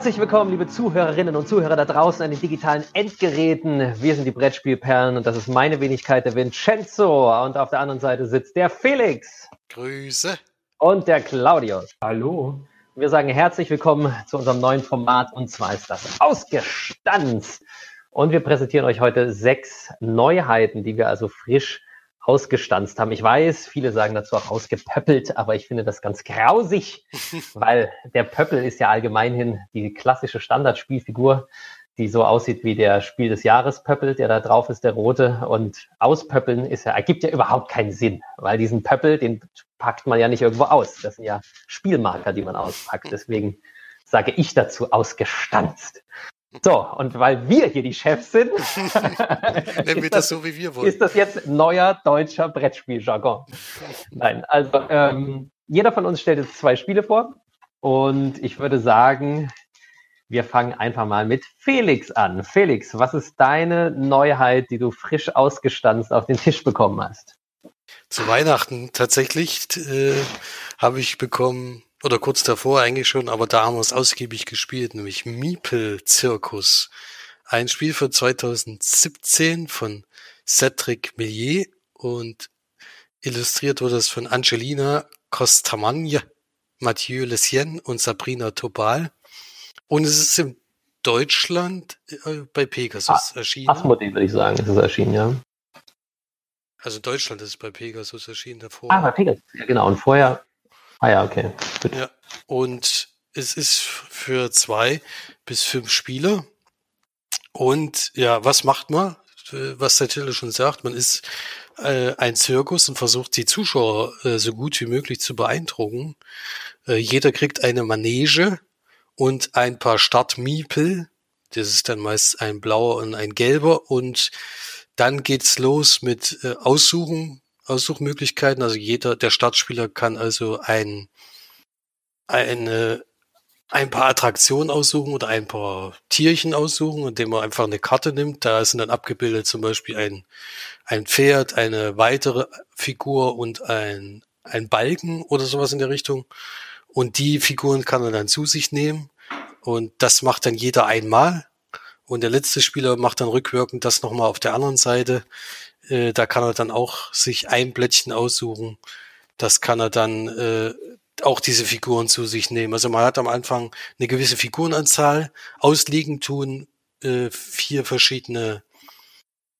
Herzlich willkommen, liebe Zuhörerinnen und Zuhörer da draußen an den digitalen Endgeräten. Wir sind die Brettspielperlen und das ist meine Wenigkeit, der Vincenzo. Und auf der anderen Seite sitzt der Felix. Grüße. Und der Claudius. Hallo. Wir sagen herzlich willkommen zu unserem neuen Format und zwar ist das Ausgestanzt. Und wir präsentieren euch heute sechs Neuheiten, die wir also frisch ausgestanzt haben. Ich weiß, viele sagen dazu auch ausgepöppelt, aber ich finde das ganz grausig, weil der Pöppel ist ja allgemeinhin die klassische Standardspielfigur, die so aussieht wie der Spiel des Jahres Pöppel, der da drauf ist, der rote. Und auspöppeln ist ja, ergibt ja überhaupt keinen Sinn, weil diesen Pöppel, den packt man ja nicht irgendwo aus. Das sind ja Spielmarker, die man auspackt. Deswegen sage ich dazu ausgestanzt. So, und weil wir hier die Chefs sind, Nennen wir das, das, so, wie wir wollen. Ist das jetzt neuer deutscher Brettspieljargon? Nein, also ähm, jeder von uns stellt jetzt zwei Spiele vor und ich würde sagen, wir fangen einfach mal mit Felix an. Felix, was ist deine Neuheit, die du frisch ausgestanzt auf den Tisch bekommen hast? Zu Weihnachten tatsächlich äh, habe ich bekommen oder kurz davor eigentlich schon, aber da haben wir es ausgiebig gespielt, nämlich Miepel Zirkus. Ein Spiel von 2017 von Cedric Millier und illustriert wurde es von Angelina Costamagne, Mathieu Lessien und Sabrina Tobal. Und es ist in Deutschland äh, bei Pegasus ah, erschienen. Asmodee würde ich sagen, ist es erschienen, ja. Also in Deutschland ist es bei Pegasus erschienen davor. Ah, bei Pegasus, ja genau. Und vorher Ah ja, okay. Gut. Ja, und es ist für zwei bis fünf Spieler. Und ja, was macht man? Was der Titel schon sagt, man ist äh, ein Zirkus und versucht die Zuschauer äh, so gut wie möglich zu beeindrucken. Äh, jeder kriegt eine Manege und ein paar Startmiepel. Das ist dann meist ein blauer und ein gelber. Und dann geht's los mit äh, Aussuchen Aussuchmöglichkeiten. Also jeder, der Startspieler kann also ein, eine, ein paar Attraktionen aussuchen oder ein paar Tierchen aussuchen, indem man einfach eine Karte nimmt. Da sind dann abgebildet zum Beispiel ein, ein Pferd, eine weitere Figur und ein, ein Balken oder sowas in der Richtung. Und die Figuren kann er dann zu sich nehmen. Und das macht dann jeder einmal. Und der letzte Spieler macht dann rückwirkend das nochmal auf der anderen Seite. Äh, da kann er dann auch sich ein Blättchen aussuchen. Das kann er dann äh, auch diese Figuren zu sich nehmen. Also man hat am Anfang eine gewisse Figurenanzahl, ausliegen tun äh, vier verschiedene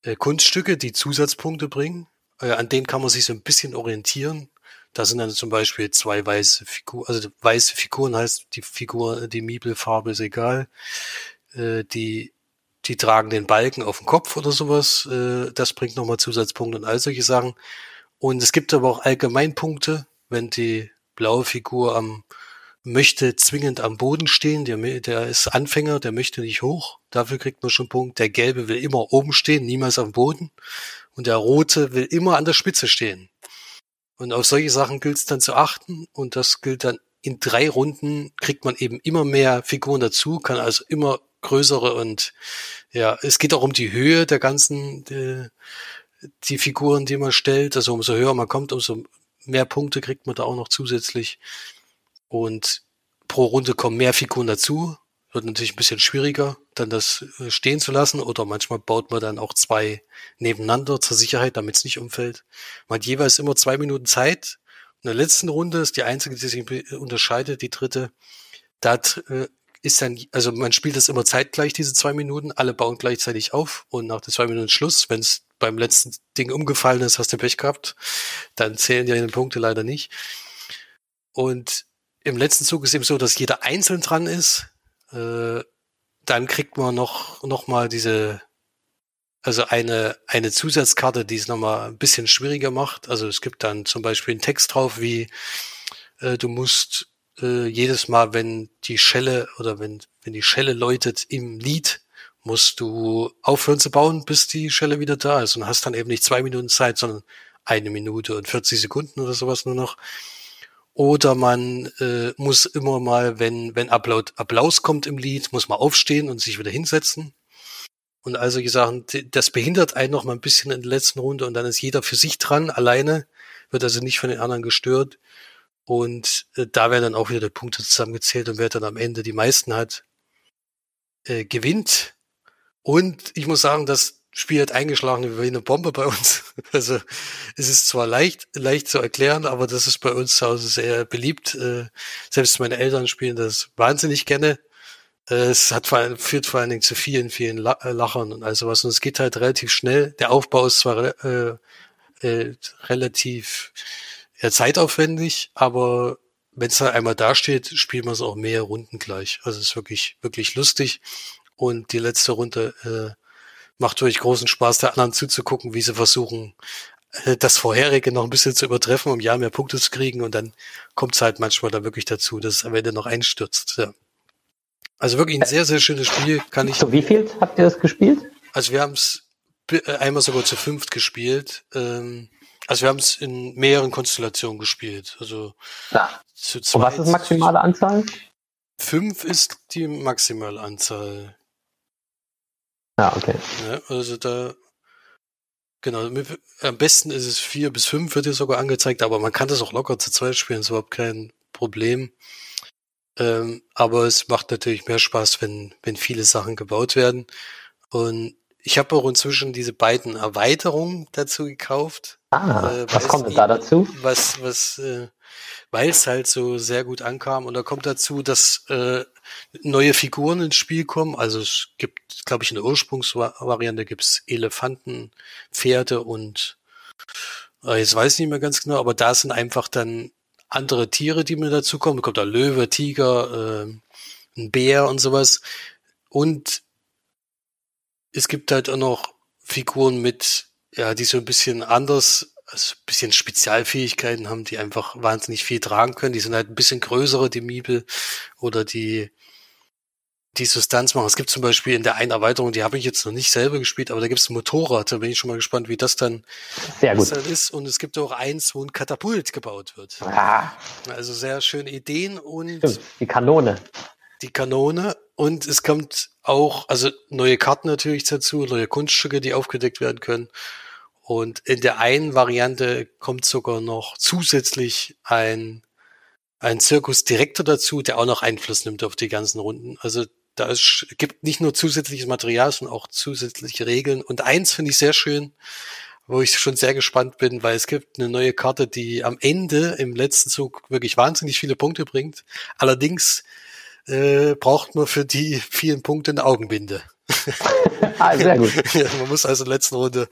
äh, Kunststücke, die Zusatzpunkte bringen. Äh, an denen kann man sich so ein bisschen orientieren. Da sind dann zum Beispiel zwei weiße Figuren, also weiße Figuren heißt die Figur, die Miebelfarbe ist egal. Äh, die die tragen den Balken auf dem Kopf oder sowas. Äh, das bringt nochmal Zusatzpunkte und all solche Sachen. Und es gibt aber auch Allgemeinpunkte, wenn die blaue Figur am möchte zwingend am Boden stehen, der, der ist Anfänger, der möchte nicht hoch, dafür kriegt man schon Punkt. Der gelbe will immer oben stehen, niemals am Boden. Und der rote will immer an der Spitze stehen. Und auf solche Sachen gilt es dann zu achten und das gilt dann in drei Runden kriegt man eben immer mehr Figuren dazu, kann also immer größere und ja, es geht auch um die Höhe der ganzen, die, die Figuren, die man stellt. Also umso höher man kommt, umso mehr Punkte kriegt man da auch noch zusätzlich. Und pro Runde kommen mehr Figuren dazu. Wird natürlich ein bisschen schwieriger, dann das äh, stehen zu lassen. Oder manchmal baut man dann auch zwei nebeneinander zur Sicherheit, damit es nicht umfällt. Man hat jeweils immer zwei Minuten Zeit. In der letzten Runde ist die einzige, die sich unterscheidet, die dritte. Da äh, ist dann, also man spielt das immer zeitgleich, diese zwei Minuten, alle bauen gleichzeitig auf und nach den zwei Minuten Schluss, wenn es beim letzten Ding umgefallen ist, hast du Pech gehabt, dann zählen ja die Punkte leider nicht. Und im letzten Zug ist eben so, dass jeder einzeln dran ist. Äh, dann kriegt man noch, noch mal diese, also eine, eine Zusatzkarte, die es noch mal ein bisschen schwieriger macht. Also es gibt dann zum Beispiel einen Text drauf, wie äh, du musst äh, jedes Mal, wenn die Schelle oder wenn, wenn die Schelle läutet im Lied, musst du aufhören zu bauen, bis die Schelle wieder da ist und hast dann eben nicht zwei Minuten Zeit, sondern eine Minute und 40 Sekunden oder sowas nur noch. Oder man äh, muss immer mal, wenn, wenn Applaus, Applaus kommt im Lied, muss man aufstehen und sich wieder hinsetzen. Und all solche Sachen, das behindert einen noch mal ein bisschen in der letzten Runde und dann ist jeder für sich dran, alleine, wird also nicht von den anderen gestört. Und äh, da werden dann auch wieder die Punkte zusammengezählt und wer dann am Ende die meisten hat, äh, gewinnt. Und ich muss sagen, das Spiel hat eingeschlagen wie eine Bombe bei uns. Also es ist zwar leicht, leicht zu erklären, aber das ist bei uns zu Hause sehr beliebt. Äh, selbst meine Eltern spielen das wahnsinnig gerne. Äh, es hat vor allem, führt vor allen Dingen zu vielen, vielen äh, Lachern und all sowas. Und es geht halt relativ schnell. Der Aufbau ist zwar äh, äh, relativ ja, zeitaufwendig, aber wenn es halt einmal dasteht, spielt man es auch mehr Runden gleich. Also es ist wirklich, wirklich lustig. Und die letzte Runde äh, macht wirklich großen Spaß, der anderen zuzugucken, wie sie versuchen, äh, das vorherige noch ein bisschen zu übertreffen, um ja mehr Punkte zu kriegen. Und dann kommt es halt manchmal dann wirklich dazu, dass es am Ende noch einstürzt. Ja. Also wirklich ein sehr, sehr schönes Spiel. Kann ich. Zu wie viel habt ihr das gespielt? Also wir haben es äh, einmal sogar zu fünft gespielt. Ähm, also wir haben es in mehreren Konstellationen gespielt. Also ja. zu zweit. Und was ist maximale Anzahl? Fünf ist die maximale Anzahl. Ja, okay. Ja, also da, genau, am besten ist es vier bis fünf, wird dir sogar angezeigt, aber man kann das auch locker zu zweit spielen, ist überhaupt kein Problem. Ähm, aber es macht natürlich mehr Spaß, wenn, wenn viele Sachen gebaut werden. Und ich habe auch inzwischen diese beiden Erweiterungen dazu gekauft. Ah, äh, was kommt denn da dazu? Was, was, äh, weil es halt so sehr gut ankam. Und da kommt dazu, dass äh, neue Figuren ins Spiel kommen. Also es gibt, glaube ich, in der Ursprungsvariante gibt's Elefanten, Pferde und äh, jetzt weiß ich nicht mehr ganz genau, aber da sind einfach dann andere Tiere, die mir dazukommen. Da kommt da Löwe, Tiger, äh, ein Bär und sowas. Und es gibt halt auch noch Figuren mit, ja, die so ein bisschen anders, also ein bisschen Spezialfähigkeiten haben, die einfach wahnsinnig viel tragen können. Die sind halt ein bisschen größere, die Miebel oder die die Substanz machen. Es gibt zum Beispiel in der einen Erweiterung, die habe ich jetzt noch nicht selber gespielt, aber da gibt es ein Motorrad. Da bin ich schon mal gespannt, wie das dann, sehr gut. Dann ist. Und es gibt auch eins, wo ein Katapult gebaut wird. Ah. Also sehr schöne Ideen und Stimmt. die Kanone. Die Kanone und es kommt auch, also neue Karten natürlich dazu, neue Kunststücke, die aufgedeckt werden können. Und in der einen Variante kommt sogar noch zusätzlich ein, ein Zirkusdirektor dazu, der auch noch Einfluss nimmt auf die ganzen Runden. Also da ist, gibt nicht nur zusätzliches Material, sondern auch zusätzliche Regeln. Und eins finde ich sehr schön, wo ich schon sehr gespannt bin, weil es gibt eine neue Karte, die am Ende im letzten Zug wirklich wahnsinnig viele Punkte bringt. Allerdings äh, braucht man für die vielen Punkte eine Augenbinde. ah, sehr gut. man muss also in der letzten Runde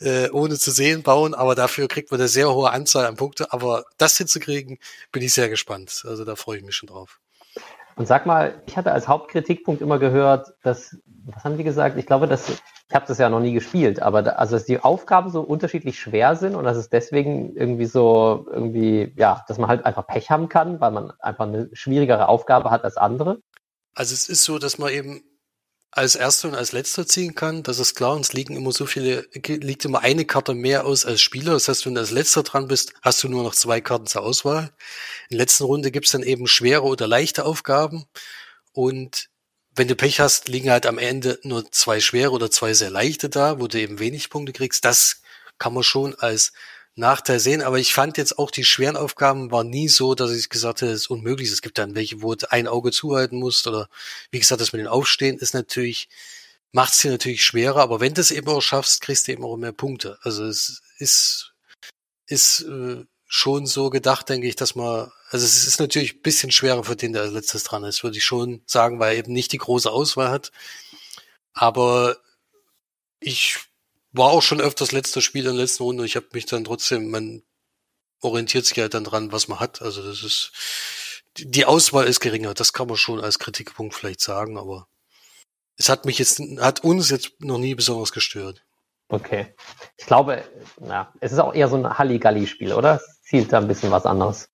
äh, ohne zu sehen bauen, aber dafür kriegt man eine sehr hohe Anzahl an Punkte. Aber das hinzukriegen, bin ich sehr gespannt. Also da freue ich mich schon drauf. Und sag mal, ich hatte als Hauptkritikpunkt immer gehört, dass, was haben die gesagt? Ich glaube, dass, ich habe das ja noch nie gespielt, aber da, also dass die Aufgaben so unterschiedlich schwer sind und dass es deswegen irgendwie so, irgendwie, ja, dass man halt einfach Pech haben kann, weil man einfach eine schwierigere Aufgabe hat als andere. Also es ist so, dass man eben als Erster und als Letzter ziehen kann. Das ist klar. Uns liegen immer so viele, liegt immer eine Karte mehr aus als Spieler. Das heißt, wenn du als Letzter dran bist, hast du nur noch zwei Karten zur Auswahl. In der letzten Runde gibt's dann eben schwere oder leichte Aufgaben. Und wenn du Pech hast, liegen halt am Ende nur zwei schwere oder zwei sehr leichte da, wo du eben wenig Punkte kriegst. Das kann man schon als Nachteil sehen, aber ich fand jetzt auch die schweren Aufgaben war nie so, dass ich gesagt hätte, es ist unmöglich. Es gibt dann welche, wo du ein Auge zuhalten musst oder wie gesagt, das mit den Aufstehen ist natürlich, macht es dir natürlich schwerer, aber wenn du es eben auch schaffst, kriegst du eben auch mehr Punkte. Also es ist, ist äh, schon so gedacht, denke ich, dass man, also es ist natürlich ein bisschen schwerer für den, der als letztes dran ist, würde ich schon sagen, weil er eben nicht die große Auswahl hat. Aber ich war auch schon öfters letzter Spiel in der letzten Runde. Ich habe mich dann trotzdem, man orientiert sich halt dann dran, was man hat. Also das ist, die Auswahl ist geringer. Das kann man schon als Kritikpunkt vielleicht sagen, aber es hat mich jetzt, hat uns jetzt noch nie besonders gestört. Okay. Ich glaube, ja, es ist auch eher so ein Halligalli-Spiel, oder? Es zielt da ein bisschen was anderes.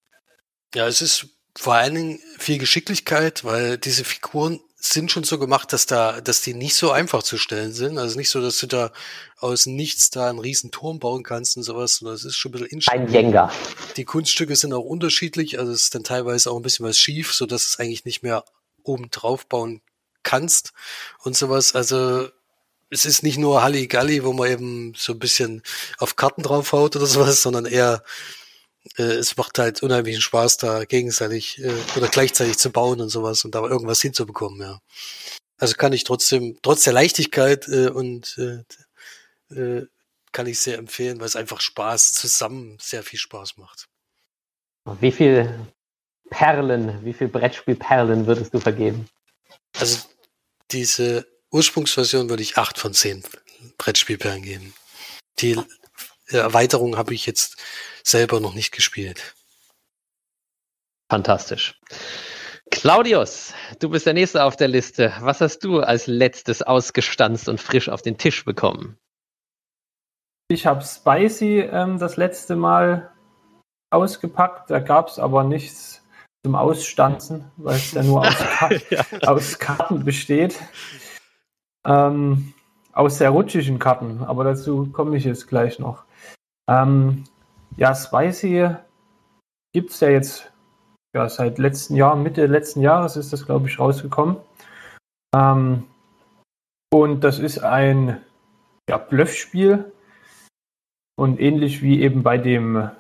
Ja, es ist vor allen Dingen viel Geschicklichkeit, weil diese Figuren sind schon so gemacht, dass da, dass die nicht so einfach zu stellen sind. Also nicht so, dass du da aus nichts da einen riesen Turm bauen kannst und sowas, sondern es ist schon ein bisschen instabil. Ein Jenga. Die Kunststücke sind auch unterschiedlich, also es ist dann teilweise auch ein bisschen was schief, so dass es eigentlich nicht mehr oben drauf bauen kannst und sowas. Also es ist nicht nur Halligalli, wo man eben so ein bisschen auf Karten draufhaut oder sowas, sondern eher äh, es macht halt unheimlichen Spaß, da gegenseitig äh, oder gleichzeitig zu bauen und sowas und da irgendwas hinzubekommen, ja. Also kann ich trotzdem, trotz der Leichtigkeit äh, und äh, äh, kann ich sehr empfehlen, weil es einfach Spaß zusammen sehr viel Spaß macht. Wie viel Perlen, wie viel Brettspielperlen würdest du vergeben? Also diese Ursprungsversion würde ich acht von zehn Brettspielperlen geben. Die Erweiterung habe ich jetzt selber noch nicht gespielt. Fantastisch. Claudius, du bist der Nächste auf der Liste. Was hast du als letztes ausgestanzt und frisch auf den Tisch bekommen? Ich habe Spicy ähm, das letzte Mal ausgepackt. Da gab es aber nichts zum Ausstanzen, weil es ja nur aus, Ka ja. aus Karten besteht. Ähm, aus sehr rutschigen Karten, aber dazu komme ich jetzt gleich noch. Ähm, ja, Spicy gibt es ja jetzt ja, seit letzten Jahr, Mitte letzten Jahres ist das, glaube ich, rausgekommen. Ähm, und das ist ein ja, Bluffspiel. Und ähnlich wie eben bei dem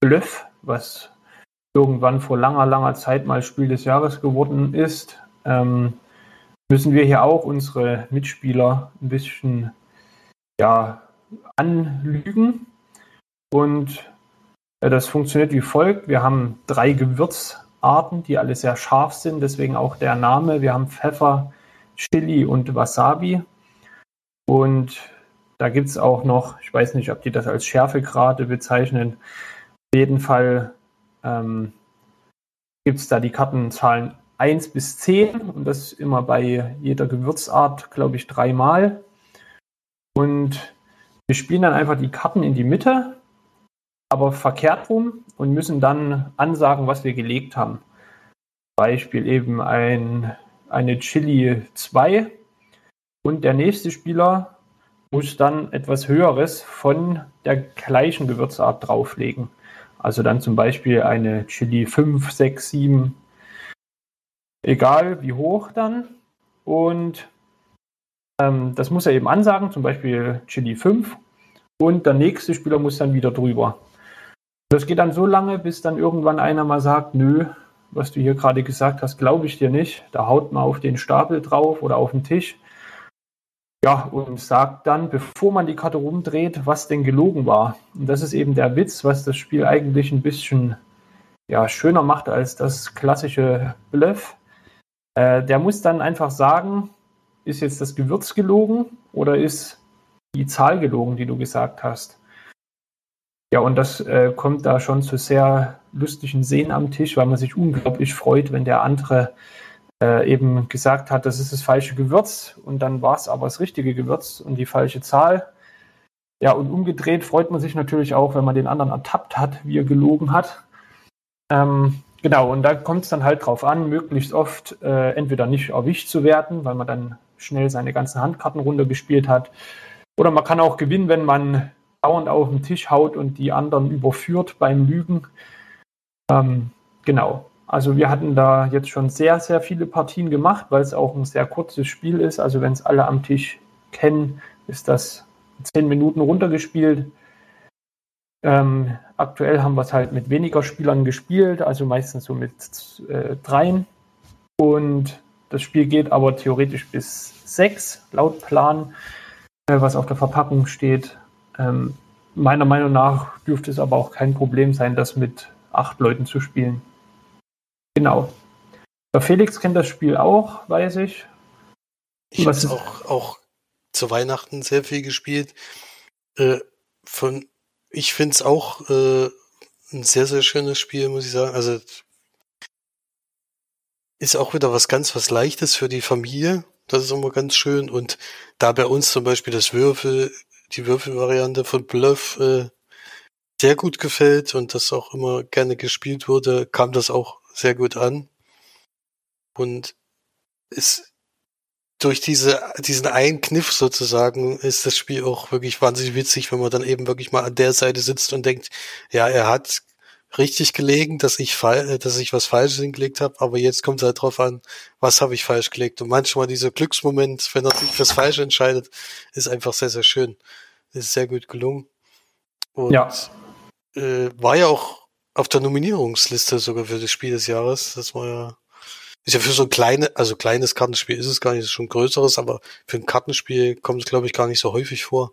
Bluff, was irgendwann vor langer, langer Zeit mal Spiel des Jahres geworden ist, ähm, müssen wir hier auch unsere Mitspieler ein bisschen ja, anlügen. Und äh, das funktioniert wie folgt. Wir haben drei Gewürzarten, die alle sehr scharf sind, deswegen auch der Name. Wir haben Pfeffer, Chili und Wasabi. Und da gibt es auch noch, ich weiß nicht, ob die das als Schärfegrade bezeichnen. Auf jeden Fall ähm, gibt es da die Kartenzahlen 1 bis 10 und das immer bei jeder Gewürzart, glaube ich, dreimal. Und wir spielen dann einfach die Karten in die Mitte aber verkehrt rum und müssen dann ansagen, was wir gelegt haben. Beispiel eben ein, eine Chili 2 und der nächste Spieler muss dann etwas Höheres von der gleichen Gewürzart drauflegen. Also dann zum Beispiel eine Chili 5, 6, 7, egal wie hoch dann. Und ähm, das muss er eben ansagen, zum Beispiel Chili 5. Und der nächste Spieler muss dann wieder drüber. Das geht dann so lange, bis dann irgendwann einer mal sagt, nö, was du hier gerade gesagt hast, glaube ich dir nicht. Da haut man auf den Stapel drauf oder auf den Tisch. Ja, und sagt dann, bevor man die Karte rumdreht, was denn gelogen war. Und das ist eben der Witz, was das Spiel eigentlich ein bisschen ja, schöner macht als das klassische Bluff. Äh, der muss dann einfach sagen, ist jetzt das Gewürz gelogen oder ist die Zahl gelogen, die du gesagt hast. Ja, und das äh, kommt da schon zu sehr lustigen Szenen am Tisch, weil man sich unglaublich freut, wenn der andere äh, eben gesagt hat, das ist das falsche Gewürz und dann war es aber das richtige Gewürz und die falsche Zahl. Ja, und umgedreht freut man sich natürlich auch, wenn man den anderen ertappt hat, wie er gelogen hat. Ähm, genau, und da kommt es dann halt drauf an, möglichst oft äh, entweder nicht erwischt zu werden, weil man dann schnell seine ganzen Handkarten runtergespielt hat. Oder man kann auch gewinnen, wenn man dauernd auf den Tisch haut und die anderen überführt beim Lügen. Ähm, genau. Also wir hatten da jetzt schon sehr, sehr viele Partien gemacht, weil es auch ein sehr kurzes Spiel ist. Also wenn es alle am Tisch kennen, ist das zehn Minuten runtergespielt. Ähm, aktuell haben wir es halt mit weniger Spielern gespielt, also meistens so mit äh, dreien. Und das Spiel geht aber theoretisch bis sechs laut Plan, äh, was auf der Verpackung steht. Ähm, meiner Meinung nach dürfte es aber auch kein Problem sein, das mit acht Leuten zu spielen. Genau. Der Felix kennt das Spiel auch, weiß ich. Ich habe es auch, auch zu Weihnachten sehr viel gespielt. Äh, von, ich finde es auch äh, ein sehr, sehr schönes Spiel, muss ich sagen. Also ist auch wieder was ganz was Leichtes für die Familie. Das ist immer ganz schön. Und da bei uns zum Beispiel das Würfel die Würfelvariante von Bluff äh, sehr gut gefällt und das auch immer gerne gespielt wurde, kam das auch sehr gut an. Und ist durch diese, diesen einen Kniff sozusagen ist das Spiel auch wirklich wahnsinnig witzig, wenn man dann eben wirklich mal an der Seite sitzt und denkt, ja, er hat richtig gelegen, dass ich fall, dass ich was Falsches hingelegt habe, aber jetzt kommt es halt drauf an, was habe ich falsch gelegt. Und manchmal dieser Glücksmoment, wenn er sich fürs Falsche entscheidet, ist einfach sehr, sehr schön. Ist sehr gut gelungen. Und ja. Äh, war ja auch auf der Nominierungsliste sogar für das Spiel des Jahres. Das war ja Ist ja für so ein kleine, also kleines Kartenspiel ist es gar nicht, ist schon größeres, aber für ein Kartenspiel kommt es, glaube ich, gar nicht so häufig vor.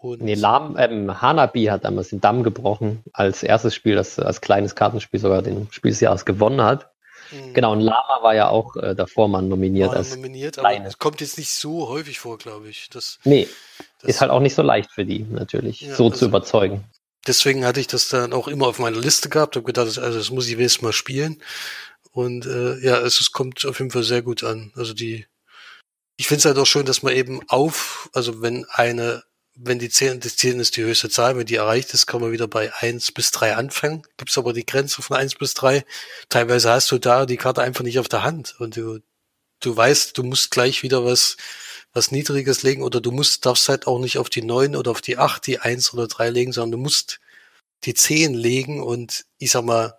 Und nee, Lam, ähm, Hanabi hat damals den Damm gebrochen als erstes Spiel, das als kleines Kartenspiel sogar den Spiel des Jahres gewonnen hat. Mhm. Genau, und Lama war ja auch äh, davor mal nominiert. War als nominiert, aber es kommt jetzt nicht so häufig vor, glaube ich. Das, nee, das ist halt auch nicht so leicht für die, natürlich, ja, so also, zu überzeugen. Deswegen hatte ich das dann auch immer auf meiner Liste gehabt, habe gedacht, also das muss ich wenigstens mal spielen. Und äh, ja, es, es kommt auf jeden Fall sehr gut an. Also die, ich finde es halt auch schön, dass man eben auf, also wenn eine wenn die 10, das 10 ist die höchste Zahl, wenn die erreicht ist, kann man wieder bei 1 bis 3 anfangen. Gibt's aber die Grenze von 1 bis 3. Teilweise hast du da die Karte einfach nicht auf der Hand und du, du weißt, du musst gleich wieder was, was Niedriges legen oder du musst, darfst halt auch nicht auf die 9 oder auf die 8, die 1 oder 3 legen, sondern du musst die 10 legen und ich sag mal,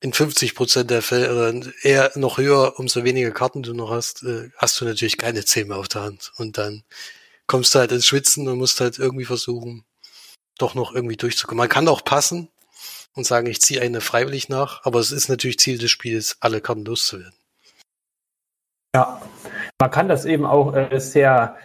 in 50 Prozent der Fälle oder eher noch höher, umso weniger Karten du noch hast, äh, hast du natürlich keine 10 mehr auf der Hand. Und dann kommst du halt ins Schwitzen und musst halt irgendwie versuchen, doch noch irgendwie durchzukommen. Man kann auch passen und sagen, ich ziehe eine freiwillig nach, aber es ist natürlich Ziel des Spiels, alle Karten loszuwerden. Ja, man kann das eben auch äh, sehr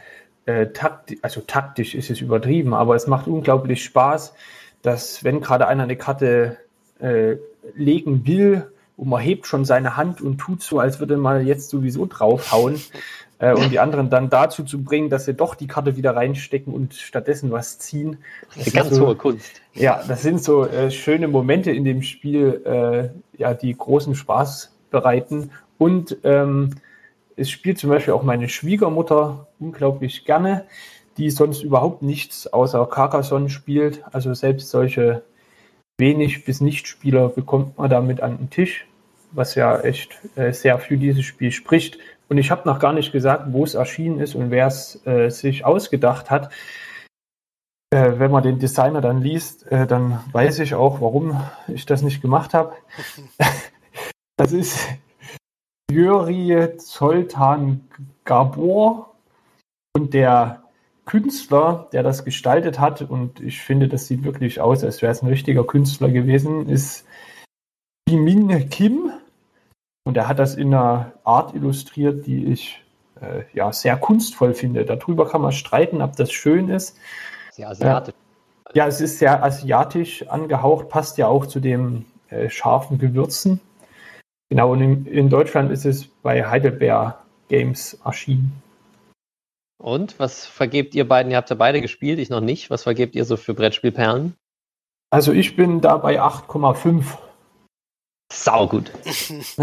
äh, taktisch, also taktisch ist es übertrieben, aber es macht unglaublich Spaß, dass wenn gerade einer eine Karte äh, legen will und man hebt schon seine Hand und tut so, als würde man jetzt sowieso draufhauen, äh, und die anderen dann dazu zu bringen, dass sie doch die Karte wieder reinstecken und stattdessen was ziehen. Das ist ganz so, hohe Kunst. Ja, das sind so äh, schöne Momente in dem Spiel, äh, ja, die großen Spaß bereiten. Und ähm, es spielt zum Beispiel auch meine Schwiegermutter unglaublich gerne, die sonst überhaupt nichts außer Carcassonne spielt. Also selbst solche wenig bis Nicht-Spieler bekommt man damit an den Tisch, was ja echt äh, sehr für dieses Spiel spricht. Und ich habe noch gar nicht gesagt, wo es erschienen ist und wer es äh, sich ausgedacht hat. Äh, wenn man den Designer dann liest, äh, dann weiß ich auch, warum ich das nicht gemacht habe. das ist Juri Zoltan Gabor und der Künstler, der das gestaltet hat, und ich finde, das sieht wirklich aus, als wäre es ein richtiger Künstler gewesen, ist Jimin Kim. Und er hat das in einer Art illustriert, die ich äh, ja sehr kunstvoll finde. Darüber kann man streiten, ob das schön ist. Sehr asiatisch. Äh, ja, es ist sehr asiatisch angehaucht, passt ja auch zu den äh, scharfen Gewürzen. Genau, und in, in, Deutschland ist es bei Heidelberg Games erschienen. Und was vergebt ihr beiden? Ihr habt ja beide gespielt, ich noch nicht. Was vergebt ihr so für Brettspielperlen? Also ich bin da bei 8,5. Sau gut.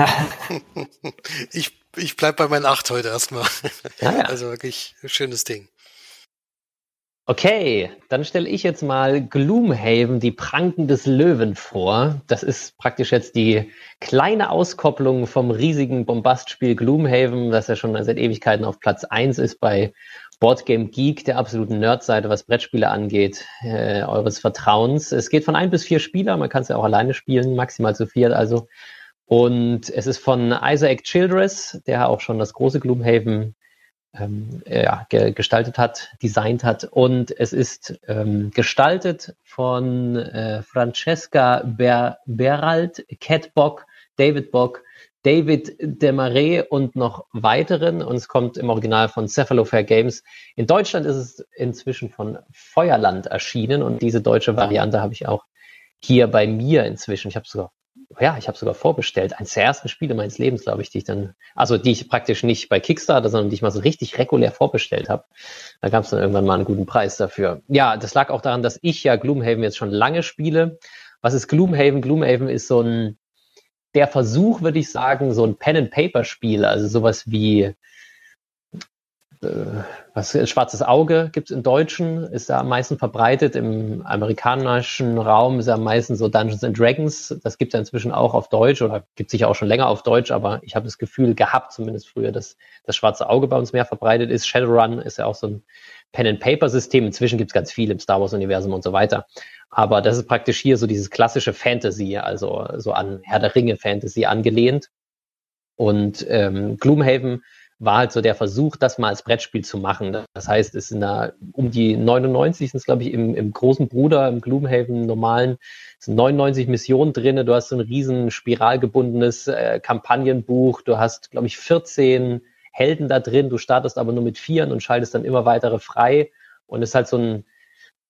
ich, ich bleib bei meinen acht heute erstmal. Ja, ja. Also wirklich ein schönes Ding. Okay, dann stelle ich jetzt mal Gloomhaven, die Pranken des Löwen vor. Das ist praktisch jetzt die kleine Auskopplung vom riesigen Bombastspiel Gloomhaven, das ja schon seit Ewigkeiten auf Platz 1 ist bei Boardgame Geek, der absoluten Nerdseite, was Brettspiele angeht, äh, eures Vertrauens. Es geht von ein bis vier Spieler, man kann es ja auch alleine spielen, maximal zu viert also. Und es ist von Isaac Childress, der auch schon das große Gloomhaven ähm, ja, ge gestaltet hat, designt hat. Und es ist ähm, gestaltet von äh, Francesca Ber Berald, Cat Bock, David Bock, David Demarais und noch weiteren. Und es kommt im Original von Cephalofair Games. In Deutschland ist es inzwischen von Feuerland erschienen und diese deutsche Variante habe ich auch hier bei mir inzwischen. Ich habe sogar, ja, ich habe sogar vorbestellt. Eines der ersten Spiele meines Lebens, glaube ich, die ich dann, also die ich praktisch nicht bei Kickstarter, sondern die ich mal so richtig regulär vorbestellt habe. Da gab es dann irgendwann mal einen guten Preis dafür. Ja, das lag auch daran, dass ich ja Gloomhaven jetzt schon lange spiele. Was ist Gloomhaven? Gloomhaven ist so ein der Versuch, würde ich sagen, so ein Pen-and-Paper-Spiel, also sowas wie was Schwarzes Auge gibt es im Deutschen, ist da am meisten verbreitet. Im amerikanischen Raum ist er am meisten so Dungeons and Dragons. Das gibt es inzwischen auch auf Deutsch oder gibt sicher auch schon länger auf Deutsch, aber ich habe das Gefühl gehabt, zumindest früher, dass das Schwarze Auge bei uns mehr verbreitet ist. Shadowrun ist ja auch so ein Pen-and-Paper-System. Inzwischen gibt es ganz viel im Star Wars-Universum und so weiter. Aber das ist praktisch hier so dieses klassische Fantasy, also so an Herr der Ringe Fantasy angelehnt. Und ähm, Gloomhaven war halt so der Versuch, das mal als Brettspiel zu machen. Das heißt, es sind da um die 99 sind es, glaube ich, im, im großen Bruder, im Gloomhaven normalen, sind 99 Missionen drin. Du hast so ein riesen spiralgebundenes äh, Kampagnenbuch. Du hast, glaube ich, 14 Helden da drin. Du startest aber nur mit vieren und schaltest dann immer weitere frei. Und es ist halt so ein,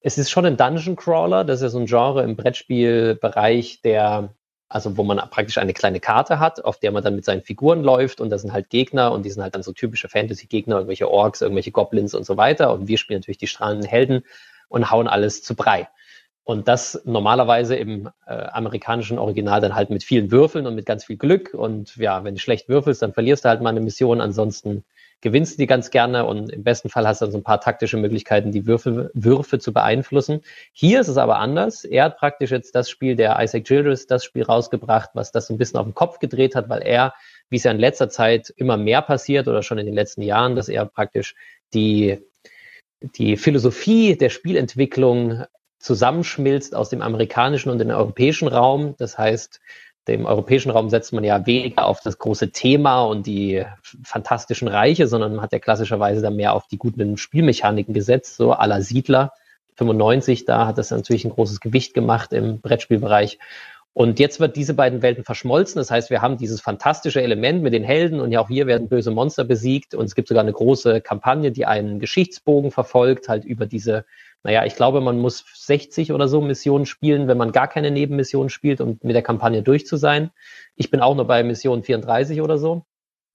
es ist schon ein Dungeon Crawler. Das ist ja so ein Genre im Brettspielbereich, der also wo man praktisch eine kleine Karte hat, auf der man dann mit seinen Figuren läuft und da sind halt Gegner und die sind halt dann so typische Fantasy-Gegner, irgendwelche Orks, irgendwelche Goblins und so weiter und wir spielen natürlich die strahlenden Helden und hauen alles zu Brei. Und das normalerweise im äh, amerikanischen Original dann halt mit vielen Würfeln und mit ganz viel Glück. Und ja, wenn du schlecht würfelst, dann verlierst du halt mal eine Mission. Ansonsten gewinnst du die ganz gerne und im besten Fall hast du dann so ein paar taktische Möglichkeiten, die Würfe, Würfe zu beeinflussen. Hier ist es aber anders. Er hat praktisch jetzt das Spiel, der Isaac Childress, das Spiel rausgebracht, was das so ein bisschen auf den Kopf gedreht hat, weil er, wie es ja in letzter Zeit immer mehr passiert oder schon in den letzten Jahren, dass er praktisch die, die Philosophie der Spielentwicklung zusammenschmilzt aus dem amerikanischen und dem europäischen Raum. Das heißt, dem europäischen Raum setzt man ja weniger auf das große Thema und die fantastischen Reiche, sondern hat ja klassischerweise dann mehr auf die guten Spielmechaniken gesetzt, so la Siedler 95, da hat das natürlich ein großes Gewicht gemacht im Brettspielbereich. Und jetzt wird diese beiden Welten verschmolzen. Das heißt, wir haben dieses fantastische Element mit den Helden und ja auch hier werden böse Monster besiegt und es gibt sogar eine große Kampagne, die einen Geschichtsbogen verfolgt, halt über diese naja, ich glaube, man muss 60 oder so Missionen spielen, wenn man gar keine Nebenmissionen spielt, um mit der Kampagne durch zu sein. Ich bin auch nur bei Mission 34 oder so.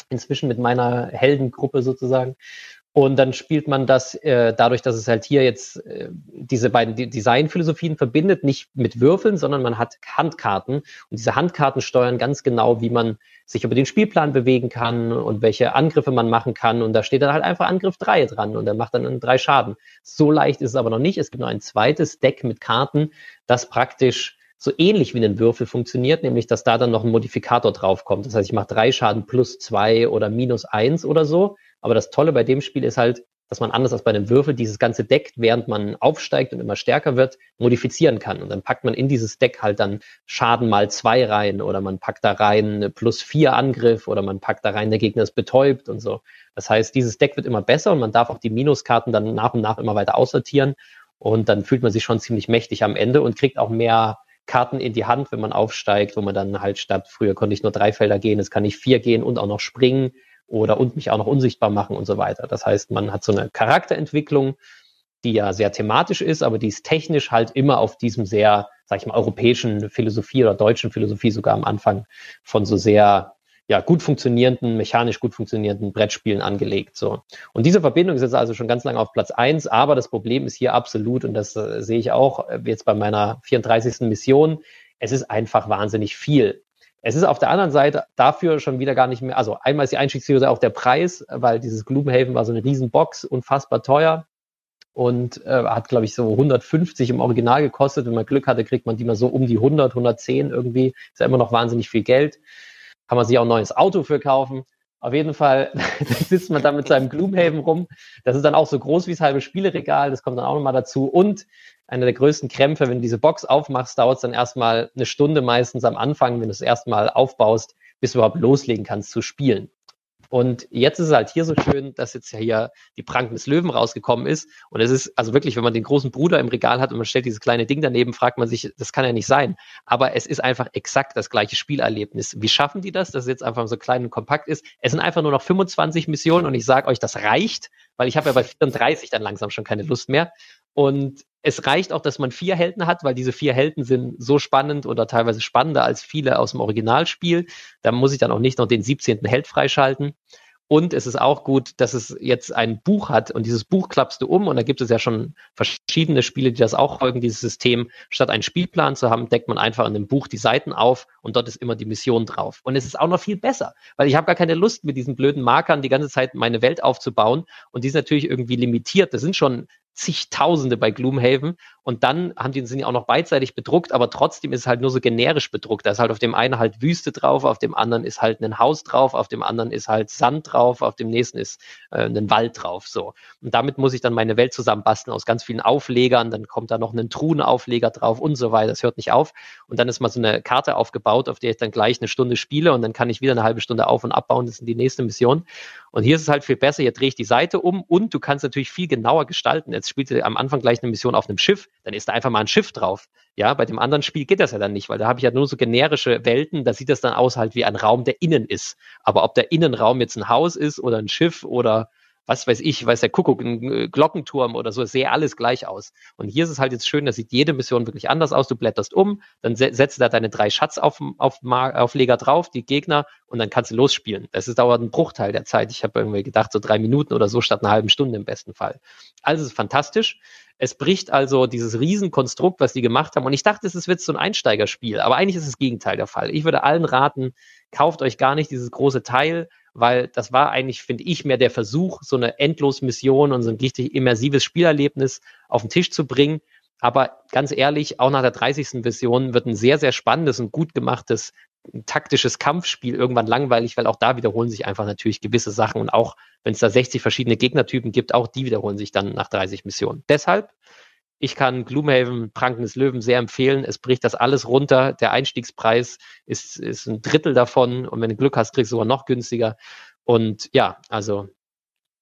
Inzwischen mit meiner Heldengruppe sozusagen. Und dann spielt man das äh, dadurch, dass es halt hier jetzt äh, diese beiden Designphilosophien verbindet, nicht mit Würfeln, sondern man hat Handkarten. Und diese Handkarten steuern ganz genau, wie man sich über den Spielplan bewegen kann und welche Angriffe man machen kann. Und da steht dann halt einfach Angriff 3 dran und der macht dann drei Schaden. So leicht ist es aber noch nicht. Es gibt noch ein zweites Deck mit Karten, das praktisch so ähnlich wie ein Würfel funktioniert, nämlich dass da dann noch ein Modifikator draufkommt. Das heißt, ich mache drei Schaden plus zwei oder minus eins oder so. Aber das Tolle bei dem Spiel ist halt, dass man anders als bei einem Würfel dieses ganze Deck, während man aufsteigt und immer stärker wird, modifizieren kann. Und dann packt man in dieses Deck halt dann Schaden mal zwei rein oder man packt da rein plus vier Angriff oder man packt da rein, der Gegner ist betäubt und so. Das heißt, dieses Deck wird immer besser und man darf auch die Minuskarten dann nach und nach immer weiter aussortieren. Und dann fühlt man sich schon ziemlich mächtig am Ende und kriegt auch mehr Karten in die Hand, wenn man aufsteigt, wo man dann halt statt, früher konnte ich nur drei Felder gehen, jetzt kann ich vier gehen und auch noch springen oder und mich auch noch unsichtbar machen und so weiter. Das heißt, man hat so eine Charakterentwicklung, die ja sehr thematisch ist, aber die ist technisch halt immer auf diesem sehr, sag ich mal, europäischen Philosophie oder deutschen Philosophie sogar am Anfang von so sehr ja, gut funktionierenden, mechanisch gut funktionierenden Brettspielen angelegt. So. Und diese Verbindung ist jetzt also schon ganz lange auf Platz eins, aber das Problem ist hier absolut, und das äh, sehe ich auch äh, jetzt bei meiner 34. Mission, es ist einfach wahnsinnig viel. Es ist auf der anderen Seite dafür schon wieder gar nicht mehr, also einmal ist die Einstiegshürde auch der Preis, weil dieses Gloomhaven war so eine Riesenbox, unfassbar teuer und äh, hat, glaube ich, so 150 im Original gekostet. Wenn man Glück hatte, kriegt man die mal so um die 100, 110 irgendwie. Ist ja immer noch wahnsinnig viel Geld. Kann man sich auch ein neues Auto für kaufen. Auf jeden Fall sitzt man da mit seinem Gloomhaven rum. Das ist dann auch so groß wie das halbe Spieleregal. Das kommt dann auch nochmal dazu. Und einer der größten Krämpfe, wenn du diese Box aufmachst, dauert es dann erstmal eine Stunde meistens am Anfang, wenn du es erstmal aufbaust, bis du überhaupt loslegen kannst zu spielen. Und jetzt ist es halt hier so schön, dass jetzt ja hier die Pranken des Löwen rausgekommen ist. Und es ist also wirklich, wenn man den großen Bruder im Regal hat und man stellt dieses kleine Ding daneben, fragt man sich, das kann ja nicht sein. Aber es ist einfach exakt das gleiche Spielerlebnis. Wie schaffen die das, dass es jetzt einfach so klein und kompakt ist? Es sind einfach nur noch 25 Missionen und ich sage euch, das reicht, weil ich habe ja bei 34 dann langsam schon keine Lust mehr. Und es reicht auch, dass man vier Helden hat, weil diese vier Helden sind so spannend oder teilweise spannender als viele aus dem Originalspiel. Da muss ich dann auch nicht noch den 17. Held freischalten. Und es ist auch gut, dass es jetzt ein Buch hat und dieses Buch klappst du um und da gibt es ja schon verschiedene Spiele, die das auch folgen, dieses System. Statt einen Spielplan zu haben, deckt man einfach in dem Buch die Seiten auf und dort ist immer die Mission drauf. Und es ist auch noch viel besser, weil ich habe gar keine Lust, mit diesen blöden Markern die ganze Zeit meine Welt aufzubauen und die ist natürlich irgendwie limitiert. Das sind schon zigtausende bei Gloomhaven und dann haben die sind ja auch noch beidseitig bedruckt, aber trotzdem ist es halt nur so generisch bedruckt. Da ist halt auf dem einen halt Wüste drauf, auf dem anderen ist halt ein Haus drauf, auf dem anderen ist halt Sand drauf, auf dem nächsten ist äh, ein Wald drauf. So. Und damit muss ich dann meine Welt zusammenbasteln aus ganz vielen Auflegern, dann kommt da noch ein Truhenaufleger drauf und so weiter. Das hört nicht auf. Und dann ist mal so eine Karte aufgebaut, auf der ich dann gleich eine Stunde spiele und dann kann ich wieder eine halbe Stunde auf- und abbauen. Das ist die nächste Mission. Und hier ist es halt viel besser, hier drehe ich die Seite um und du kannst natürlich viel genauer gestalten. Jetzt spielst du am Anfang gleich eine Mission auf einem Schiff, dann ist da einfach mal ein Schiff drauf. Ja, bei dem anderen Spiel geht das ja dann nicht, weil da habe ich ja nur so generische Welten, da sieht das dann aus halt wie ein Raum, der innen ist. Aber ob der Innenraum jetzt ein Haus ist oder ein Schiff oder was weiß ich, weiß der Kuckuck, ein äh, Glockenturm oder so, es sehe alles gleich aus. Und hier ist es halt jetzt schön, da sieht jede Mission wirklich anders aus. Du blätterst um, dann setzt du da deine drei Schatzaufleger drauf, die Gegner, und dann kannst du losspielen. Das ist dauert ein Bruchteil der Zeit. Ich habe irgendwie gedacht, so drei Minuten oder so statt einer halben Stunde im besten Fall. Also es ist fantastisch. Es bricht also dieses Riesenkonstrukt, was die gemacht haben. Und ich dachte, es wird so ein Einsteigerspiel, aber eigentlich ist das Gegenteil der Fall. Ich würde allen raten, kauft euch gar nicht dieses große Teil, weil das war eigentlich, finde ich, mehr der Versuch, so eine Endlosmission und so ein richtig immersives Spielerlebnis auf den Tisch zu bringen. Aber ganz ehrlich, auch nach der 30. Version wird ein sehr, sehr spannendes und gut gemachtes taktisches Kampfspiel irgendwann langweilig, weil auch da wiederholen sich einfach natürlich gewisse Sachen und auch wenn es da 60 verschiedene Gegnertypen gibt, auch die wiederholen sich dann nach 30 Missionen. Deshalb ich kann Gloomhaven, Pranken des Löwen sehr empfehlen. Es bricht das alles runter. Der Einstiegspreis ist, ist ein Drittel davon. Und wenn du Glück hast, kriegst du sogar noch günstiger. Und ja, also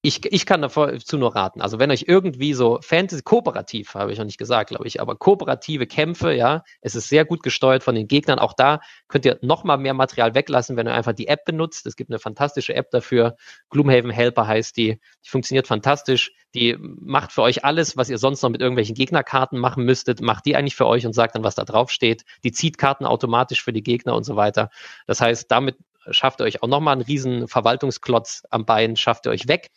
ich, ich kann dazu nur raten. Also wenn euch irgendwie so Fantasy, kooperativ, habe ich noch nicht gesagt, glaube ich, aber kooperative Kämpfe, ja, es ist sehr gut gesteuert von den Gegnern. Auch da könnt ihr noch mal mehr Material weglassen, wenn ihr einfach die App benutzt. Es gibt eine fantastische App dafür. Gloomhaven Helper heißt die. Die funktioniert fantastisch. Die macht für euch alles, was ihr sonst noch mit irgendwelchen Gegnerkarten machen müsstet, macht die eigentlich für euch und sagt dann, was da drauf steht. Die zieht Karten automatisch für die Gegner und so weiter. Das heißt, damit schafft ihr euch auch nochmal einen riesen Verwaltungsklotz am Bein, schafft ihr euch weg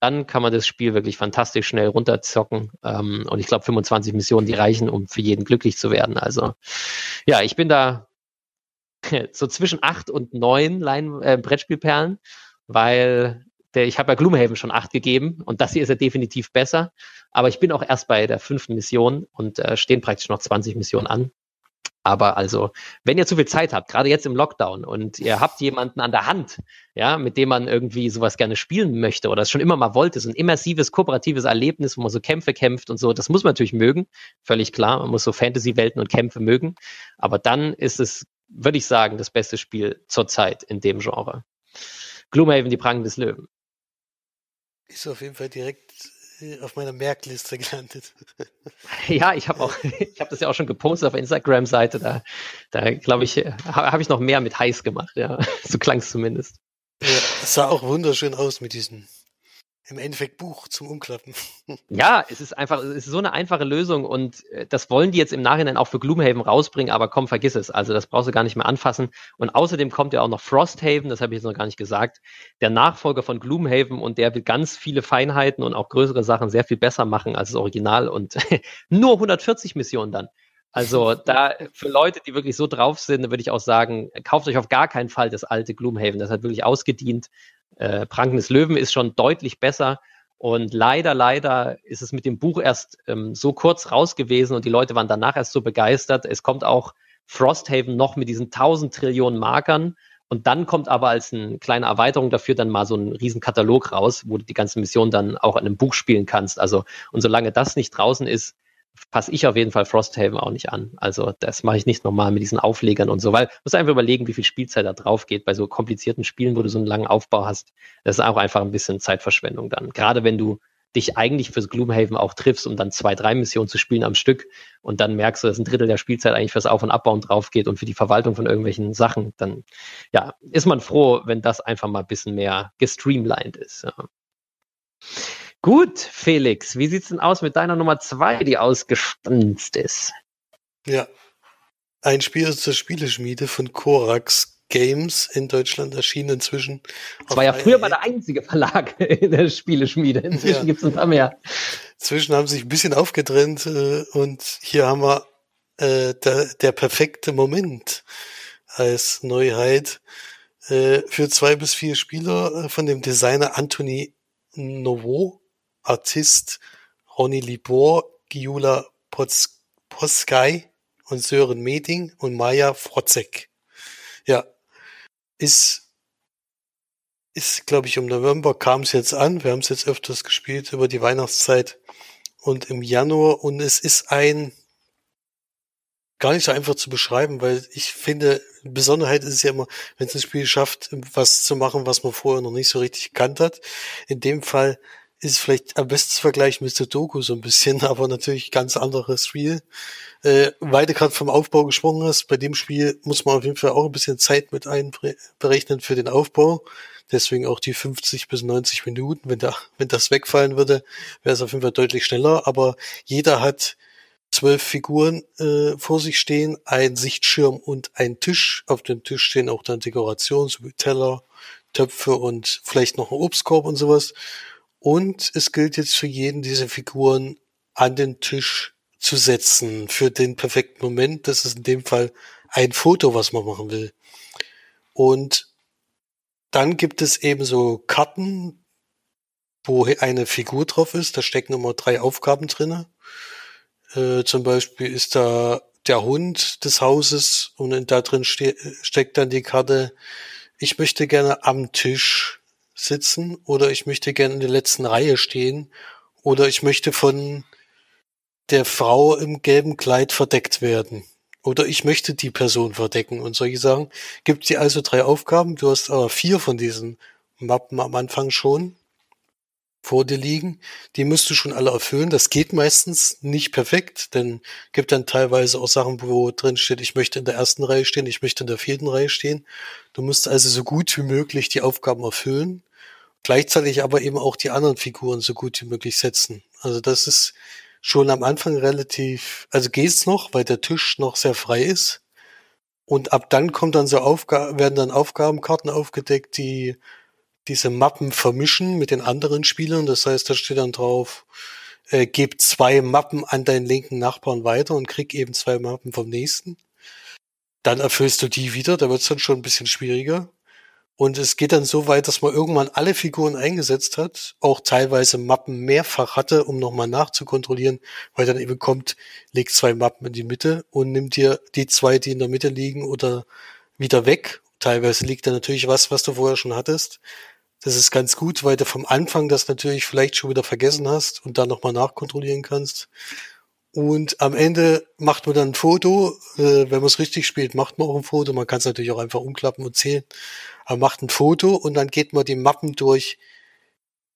dann kann man das Spiel wirklich fantastisch schnell runterzocken. Ähm, und ich glaube, 25 Missionen, die reichen, um für jeden glücklich zu werden. Also ja, ich bin da so zwischen acht und neun Lein äh, Brettspielperlen, weil der, ich habe ja Gloomhaven schon acht gegeben und das hier ist ja definitiv besser. Aber ich bin auch erst bei der fünften Mission und äh, stehen praktisch noch 20 Missionen an. Aber also, wenn ihr zu viel Zeit habt, gerade jetzt im Lockdown und ihr habt jemanden an der Hand, ja, mit dem man irgendwie sowas gerne spielen möchte oder es schon immer mal wollte, so ein immersives, kooperatives Erlebnis, wo man so Kämpfe kämpft und so, das muss man natürlich mögen, völlig klar. Man muss so Fantasy-Welten und Kämpfe mögen. Aber dann ist es, würde ich sagen, das beste Spiel zurzeit in dem Genre. Gloomhaven, die Pranken des Löwen. Ist auf jeden Fall direkt auf meiner Merkliste gelandet. Ja, ich habe auch, ich habe das ja auch schon gepostet auf der Instagram-Seite. Da, da glaube ich, habe ich noch mehr mit heiß gemacht. Ja, so klang es zumindest. Ja, es sah auch wunderschön aus mit diesen im Endeffekt Buch zum Umklappen. Ja, es ist einfach, es ist so eine einfache Lösung und äh, das wollen die jetzt im Nachhinein auch für Gloomhaven rausbringen, aber komm, vergiss es. Also das brauchst du gar nicht mehr anfassen. Und außerdem kommt ja auch noch Frosthaven, das habe ich jetzt noch gar nicht gesagt, der Nachfolger von Gloomhaven und der will ganz viele Feinheiten und auch größere Sachen sehr viel besser machen als das Original und nur 140 Missionen dann. Also da für Leute, die wirklich so drauf sind, würde ich auch sagen, kauft euch auf gar keinen Fall das alte Gloomhaven. Das hat wirklich ausgedient. Äh, Pranken des Löwen ist schon deutlich besser. Und leider, leider ist es mit dem Buch erst ähm, so kurz raus gewesen und die Leute waren danach erst so begeistert. Es kommt auch Frosthaven noch mit diesen 1000 Trillionen Markern. Und dann kommt aber als eine kleine Erweiterung dafür dann mal so ein riesen Katalog raus, wo du die ganze Mission dann auch in einem Buch spielen kannst. Also, und solange das nicht draußen ist, passe ich auf jeden Fall Frosthaven auch nicht an. Also das mache ich nicht normal mit diesen Auflegern und so, weil du musst einfach überlegen, wie viel Spielzeit da drauf geht bei so komplizierten Spielen, wo du so einen langen Aufbau hast. Das ist auch einfach ein bisschen Zeitverschwendung dann. Gerade wenn du dich eigentlich fürs Gloomhaven auch triffst, um dann zwei, drei Missionen zu spielen am Stück und dann merkst du, dass ein Drittel der Spielzeit eigentlich fürs Auf- und Abbauen drauf geht und für die Verwaltung von irgendwelchen Sachen, dann ja, ist man froh, wenn das einfach mal ein bisschen mehr gestreamlined ist. Ja. Gut, Felix, wie sieht's denn aus mit deiner Nummer zwei, die ausgestanzt ist? Ja. Ein Spiel aus der Spieleschmiede von Korax Games in Deutschland erschienen inzwischen. Das war ja früher mal der einzige Verlag in der Spieleschmiede. Inzwischen ja. gibt's ein paar mehr. Inzwischen haben sich ein bisschen aufgetrennt äh, und hier haben wir äh, der, der perfekte Moment als Neuheit äh, für zwei bis vier Spieler äh, von dem Designer Anthony Novo Artist Ronny Libor, Giula Poskay und Sören Meding und Maja Frotzek. Ja, ist, ist, glaube ich, im November kam es jetzt an. Wir haben es jetzt öfters gespielt über die Weihnachtszeit und im Januar und es ist ein gar nicht so einfach zu beschreiben, weil ich finde, Besonderheit ist es ja immer, wenn es ein Spiel schafft, was zu machen, was man vorher noch nicht so richtig gekannt hat. In dem Fall ist vielleicht am besten zu vergleichen mit Sudoku so ein bisschen, aber natürlich ganz anderes Spiel. Äh, weil du gerade vom Aufbau gesprochen hast, bei dem Spiel muss man auf jeden Fall auch ein bisschen Zeit mit einberechnen für den Aufbau. Deswegen auch die 50 bis 90 Minuten. Wenn, da, wenn das wegfallen würde, wäre es auf jeden Fall deutlich schneller. Aber jeder hat zwölf Figuren äh, vor sich stehen, ein Sichtschirm und ein Tisch. Auf dem Tisch stehen auch dann Dekorationen, so wie Teller, Töpfe und vielleicht noch ein Obstkorb und sowas. Und es gilt jetzt für jeden dieser Figuren an den Tisch zu setzen für den perfekten Moment. Das ist in dem Fall ein Foto, was man machen will. Und dann gibt es eben so Karten, wo eine Figur drauf ist. Da stecken immer drei Aufgaben drinne. Äh, zum Beispiel ist da der Hund des Hauses und da drin ste steckt dann die Karte, ich möchte gerne am Tisch sitzen oder ich möchte gerne in der letzten Reihe stehen oder ich möchte von der Frau im gelben Kleid verdeckt werden. Oder ich möchte die Person verdecken und solche Sachen. Gibt sie also drei Aufgaben. Du hast aber vier von diesen Mappen am Anfang schon vor dir liegen. Die musst du schon alle erfüllen. Das geht meistens nicht perfekt, denn gibt dann teilweise auch Sachen, wo drin steht, ich möchte in der ersten Reihe stehen, ich möchte in der vierten Reihe stehen. Du musst also so gut wie möglich die Aufgaben erfüllen. Gleichzeitig aber eben auch die anderen Figuren so gut wie möglich setzen. Also das ist schon am Anfang relativ, also geht's noch, weil der Tisch noch sehr frei ist. Und ab dann kommt dann so Aufgaben, werden dann Aufgabenkarten aufgedeckt, die diese Mappen vermischen mit den anderen Spielern. Das heißt, da steht dann drauf, äh, gib zwei Mappen an deinen linken Nachbarn weiter und krieg eben zwei Mappen vom nächsten. Dann erfüllst du die wieder, da wird's dann schon ein bisschen schwieriger. Und es geht dann so weit, dass man irgendwann alle Figuren eingesetzt hat, auch teilweise Mappen mehrfach hatte, um nochmal nachzukontrollieren, weil dann eben kommt, legt zwei Mappen in die Mitte und nimmt dir die zwei, die in der Mitte liegen oder wieder weg. Teilweise liegt da natürlich was, was du vorher schon hattest. Das ist ganz gut, weil du vom Anfang das natürlich vielleicht schon wieder vergessen hast und dann nochmal nachkontrollieren kannst. Und am Ende macht man dann ein Foto. Äh, wenn man es richtig spielt, macht man auch ein Foto. Man kann es natürlich auch einfach umklappen und zählen. Man macht ein Foto und dann geht man die Mappen durch,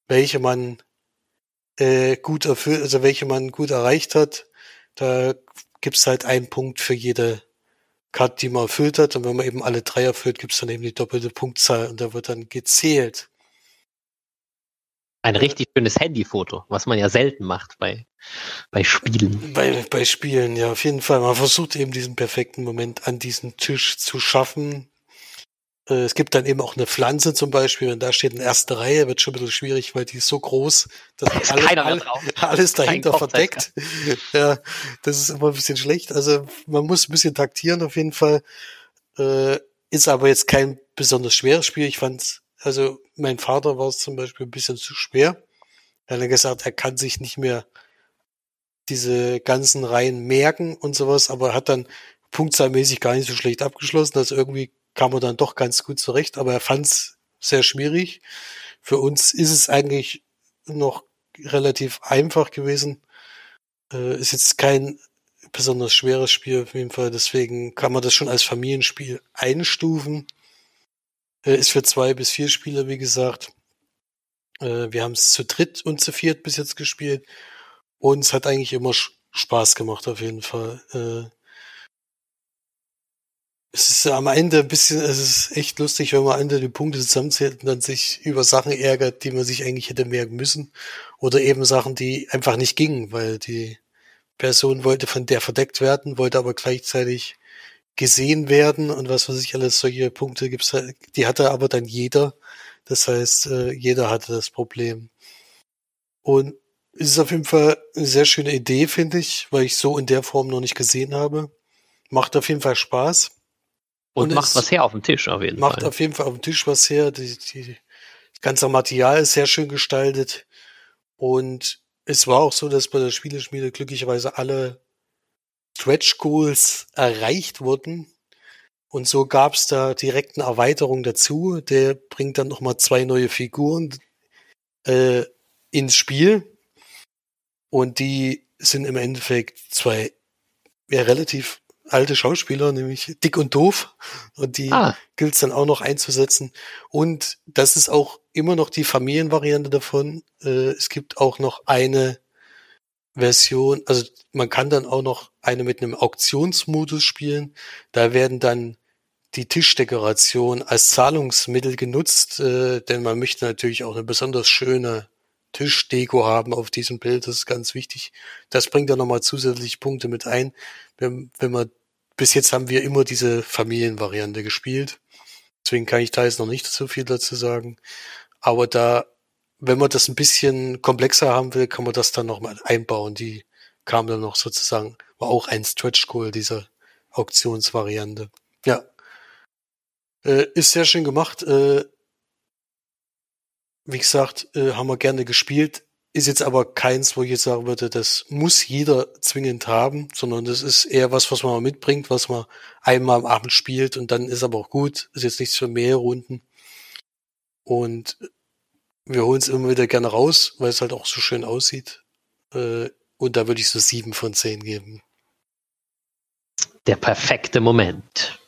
welche man äh, gut erfüllt, also welche man gut erreicht hat. Da gibt's halt einen Punkt für jede Karte, die man erfüllt hat. Und wenn man eben alle drei erfüllt, gibt's dann eben die doppelte Punktzahl und da wird dann gezählt. Ein richtig schönes Handyfoto, was man ja selten macht bei, bei Spielen. Bei, bei Spielen, ja, auf jeden Fall. Man versucht eben diesen perfekten Moment an diesem Tisch zu schaffen, äh, es gibt dann eben auch eine Pflanze zum Beispiel, wenn da steht in erster Reihe, wird schon ein bisschen schwierig, weil die ist so groß, dass alles, alles, alles dahinter verdeckt. ja, das ist immer ein bisschen schlecht. Also man muss ein bisschen taktieren auf jeden Fall. Äh, ist aber jetzt kein besonders schweres Spiel. Ich fand, also mein Vater war es zum Beispiel ein bisschen zu schwer. Er hat gesagt, er kann sich nicht mehr diese ganzen Reihen merken und sowas, aber er hat dann punktzahlmäßig gar nicht so schlecht abgeschlossen. Also irgendwie kam er dann doch ganz gut zurecht, aber er fand es sehr schwierig. Für uns ist es eigentlich noch relativ einfach gewesen. Äh, ist jetzt kein besonders schweres Spiel auf jeden Fall, deswegen kann man das schon als Familienspiel einstufen. Äh, ist für zwei bis vier Spieler, wie gesagt. Äh, wir haben es zu dritt und zu viert bis jetzt gespielt. Und es hat eigentlich immer Spaß gemacht, auf jeden Fall. Äh, es ist am Ende ein bisschen, es ist echt lustig, wenn man am Ende die Punkte zusammenzählt und dann sich über Sachen ärgert, die man sich eigentlich hätte merken müssen. Oder eben Sachen, die einfach nicht gingen, weil die Person wollte von der verdeckt werden, wollte aber gleichzeitig gesehen werden und was weiß ich alles, solche Punkte gibt's, die hatte aber dann jeder. Das heißt, äh, jeder hatte das Problem. Und es ist auf jeden Fall eine sehr schöne Idee, finde ich, weil ich so in der Form noch nicht gesehen habe. Macht auf jeden Fall Spaß. Und, und macht was her auf dem Tisch, auf jeden macht Fall. Macht auf jeden Fall auf dem Tisch was her. Die, die, das ganze Material ist sehr schön gestaltet. Und es war auch so, dass bei der Spieleschmiede glücklicherweise alle Stretch Goals erreicht wurden. Und so gab es da direkt eine Erweiterung dazu. Der bringt dann nochmal zwei neue Figuren äh, ins Spiel. Und die sind im Endeffekt zwei ja, relativ alte Schauspieler, nämlich Dick und Doof. Und die ah. gilt es dann auch noch einzusetzen. Und das ist auch immer noch die Familienvariante davon. Äh, es gibt auch noch eine Version, also man kann dann auch noch eine mit einem Auktionsmodus spielen. Da werden dann die Tischdekoration als Zahlungsmittel genutzt, äh, denn man möchte natürlich auch eine besonders schöne Tischdeko haben auf diesem Bild. Das ist ganz wichtig. Das bringt dann nochmal zusätzliche Punkte mit ein. Wenn, wenn man, bis jetzt haben wir immer diese Familienvariante gespielt. Deswegen kann ich da jetzt noch nicht so viel dazu sagen. Aber da, wenn man das ein bisschen komplexer haben will, kann man das dann nochmal einbauen. Die kam dann noch sozusagen, war auch ein Stretch Goal dieser Auktionsvariante. Ja. Äh, ist sehr schön gemacht. Äh, wie gesagt, äh, haben wir gerne gespielt. Ist jetzt aber keins, wo ich jetzt sagen würde, das muss jeder zwingend haben, sondern das ist eher was, was man mitbringt, was man einmal am Abend spielt und dann ist aber auch gut. Ist jetzt nichts für mehr Runden. Und wir holen es immer wieder gerne raus, weil es halt auch so schön aussieht. Äh, und da würde ich so sieben von zehn geben. Der perfekte Moment.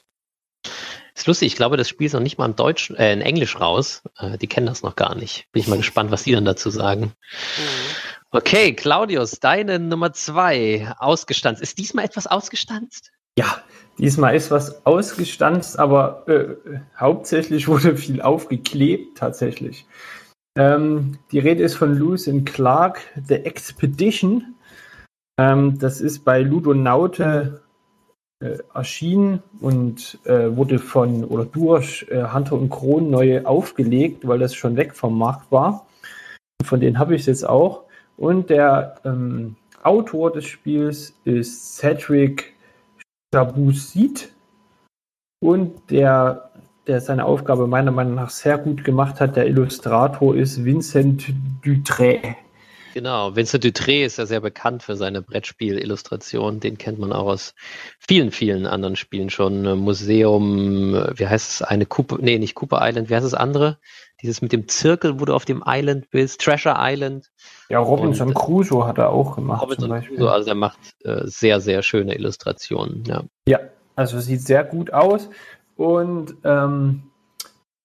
Ist lustig, ich glaube, das Spiel ist noch nicht mal im Deutsch, äh, in Englisch raus. Äh, die kennen das noch gar nicht. Bin ich mal gespannt, was die dann dazu sagen. Mhm. Okay, Claudius, deine Nummer zwei, ausgestanzt. Ist diesmal etwas ausgestanzt? Ja, diesmal ist was ausgestanzt, aber äh, hauptsächlich wurde viel aufgeklebt tatsächlich. Ähm, die Rede ist von Lewis and Clark, The Expedition. Ähm, das ist bei Ludonaute äh, erschien und äh, wurde von oder durch äh, Hunter und Kron neu aufgelegt, weil das schon weg vom Markt war. Von denen habe ich es jetzt auch. Und der ähm, Autor des Spiels ist Cedric Chabouzid und der, der seine Aufgabe meiner Meinung nach sehr gut gemacht hat, der Illustrator ist Vincent Dutré. Genau, Vincent Dutré ist ja sehr bekannt für seine Brettspiel-Illustration. Den kennt man auch aus vielen, vielen anderen Spielen schon. Museum, wie heißt es? Eine Cooper, nee, nicht Cooper Island, wie heißt das andere? Dieses mit dem Zirkel, wo du auf dem Island bist, Treasure Island. Ja, Robinson Und, Crusoe hat er auch gemacht. Robinson Crusoe, also er macht äh, sehr, sehr schöne Illustrationen. Ja, ja also sieht sehr gut aus. Und ähm,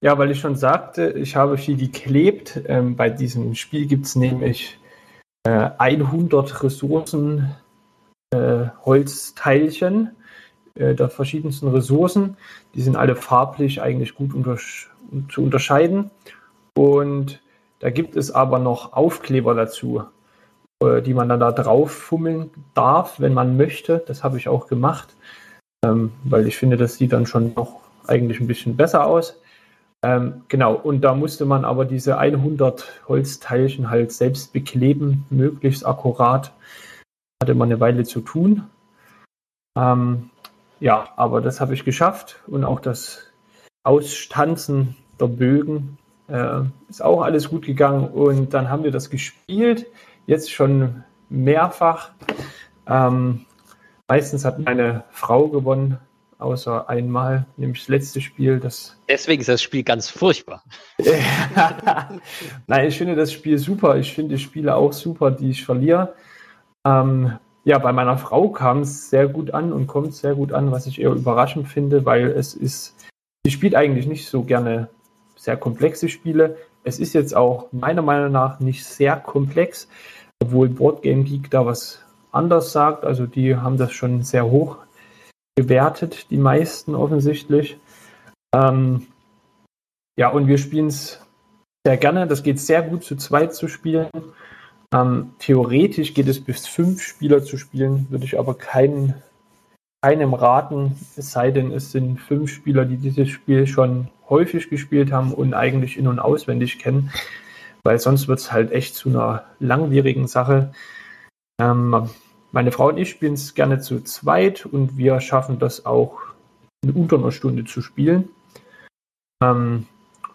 ja, weil ich schon sagte, ich habe viel geklebt. Ähm, bei diesem Spiel gibt es nämlich äh, 100 Ressourcen äh, Holzteilchen äh, der verschiedensten Ressourcen. Die sind alle farblich eigentlich gut unter zu unterscheiden. Und da gibt es aber noch Aufkleber dazu, äh, die man dann da drauf fummeln darf, wenn man möchte. Das habe ich auch gemacht, ähm, weil ich finde, das sieht dann schon noch eigentlich ein bisschen besser aus. Ähm, genau, und da musste man aber diese 100 Holzteilchen halt selbst bekleben, möglichst akkurat. Hatte man eine Weile zu tun. Ähm, ja, aber das habe ich geschafft und auch das Ausstanzen der Bögen äh, ist auch alles gut gegangen und dann haben wir das gespielt, jetzt schon mehrfach. Ähm, meistens hat meine Frau gewonnen, außer einmal, nämlich das letzte Spiel. Das Deswegen ist das Spiel ganz furchtbar. Nein, ich finde das Spiel super. Ich finde Spiele auch super, die ich verliere. Ähm, ja, bei meiner Frau kam es sehr gut an und kommt sehr gut an, was ich eher überraschend finde, weil es ist, sie spielt eigentlich nicht so gerne sehr komplexe Spiele. Es ist jetzt auch meiner Meinung nach nicht sehr komplex, obwohl Boardgame Geek da was anders sagt. Also die haben das schon sehr hoch gewertet, die meisten offensichtlich. Ähm, ja, und wir spielen es sehr gerne. Das geht sehr gut zu zweit zu spielen. Ähm, theoretisch geht es bis fünf Spieler zu spielen, würde ich aber keinen, keinem raten, es sei denn, es sind fünf Spieler, die dieses Spiel schon häufig gespielt haben und eigentlich in- und auswendig kennen, weil sonst wird es halt echt zu einer langwierigen Sache. Ähm, meine Frau und ich spielen es gerne zu zweit und wir schaffen das auch in unter einer Stunde zu spielen. Ähm,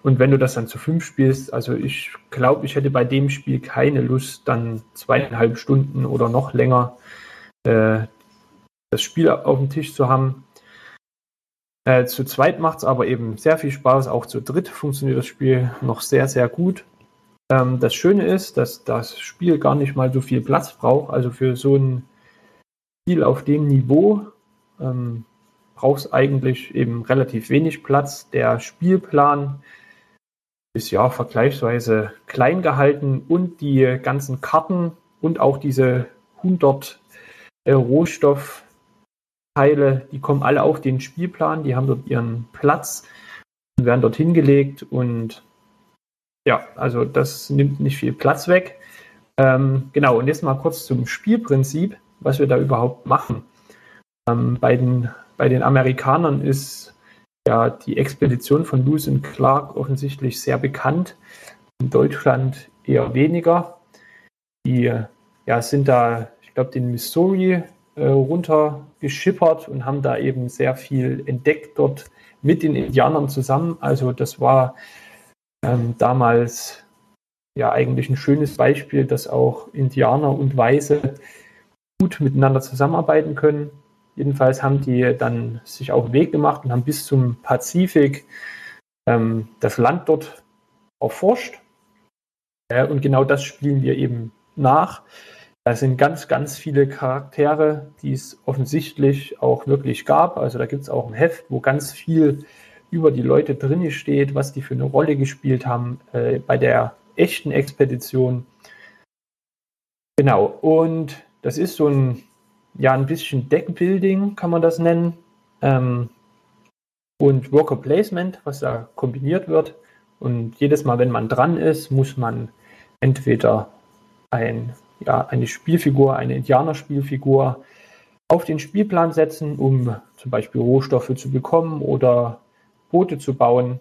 und wenn du das dann zu fünf spielst, also ich glaube, ich hätte bei dem Spiel keine Lust, dann zweieinhalb Stunden oder noch länger äh, das Spiel auf dem Tisch zu haben. Äh, zu zweit macht es aber eben sehr viel Spaß. Auch zu dritt funktioniert das Spiel noch sehr, sehr gut. Ähm, das Schöne ist, dass das Spiel gar nicht mal so viel Platz braucht. Also für so ein Spiel auf dem Niveau Ähm, brauchst eigentlich eben relativ wenig Platz. Der Spielplan ist ja vergleichsweise klein gehalten und die ganzen Karten und auch diese 100 äh, Rohstoffteile, die kommen alle auf den Spielplan, die haben dort ihren Platz und werden dort hingelegt und ja, also das nimmt nicht viel Platz weg. Ähm, genau, und jetzt mal kurz zum Spielprinzip, was wir da überhaupt machen. Ähm, bei, den, bei den Amerikanern ist ja die Expedition von Lewis und Clark offensichtlich sehr bekannt. In Deutschland eher weniger. Die ja, sind da, ich glaube, den Missouri äh, runtergeschippert und haben da eben sehr viel entdeckt dort mit den Indianern zusammen. Also das war ähm, damals ja eigentlich ein schönes Beispiel, dass auch Indianer und Weiße gut miteinander zusammenarbeiten können. Jedenfalls haben die dann sich auf den Weg gemacht und haben bis zum Pazifik ähm, das Land dort erforscht. Äh, und genau das spielen wir eben nach. Da sind ganz, ganz viele Charaktere, die es offensichtlich auch wirklich gab. Also da gibt es auch ein Heft, wo ganz viel über die Leute drin steht, was die für eine Rolle gespielt haben äh, bei der echten Expedition. Genau, und das ist so ein ja ein bisschen Deckbuilding, kann man das nennen. Ähm, und Worker Placement, was da kombiniert wird. Und jedes Mal, wenn man dran ist, muss man entweder ein, ja, eine Spielfigur, eine Indianerspielfigur auf den Spielplan setzen, um zum Beispiel Rohstoffe zu bekommen oder Boote zu bauen.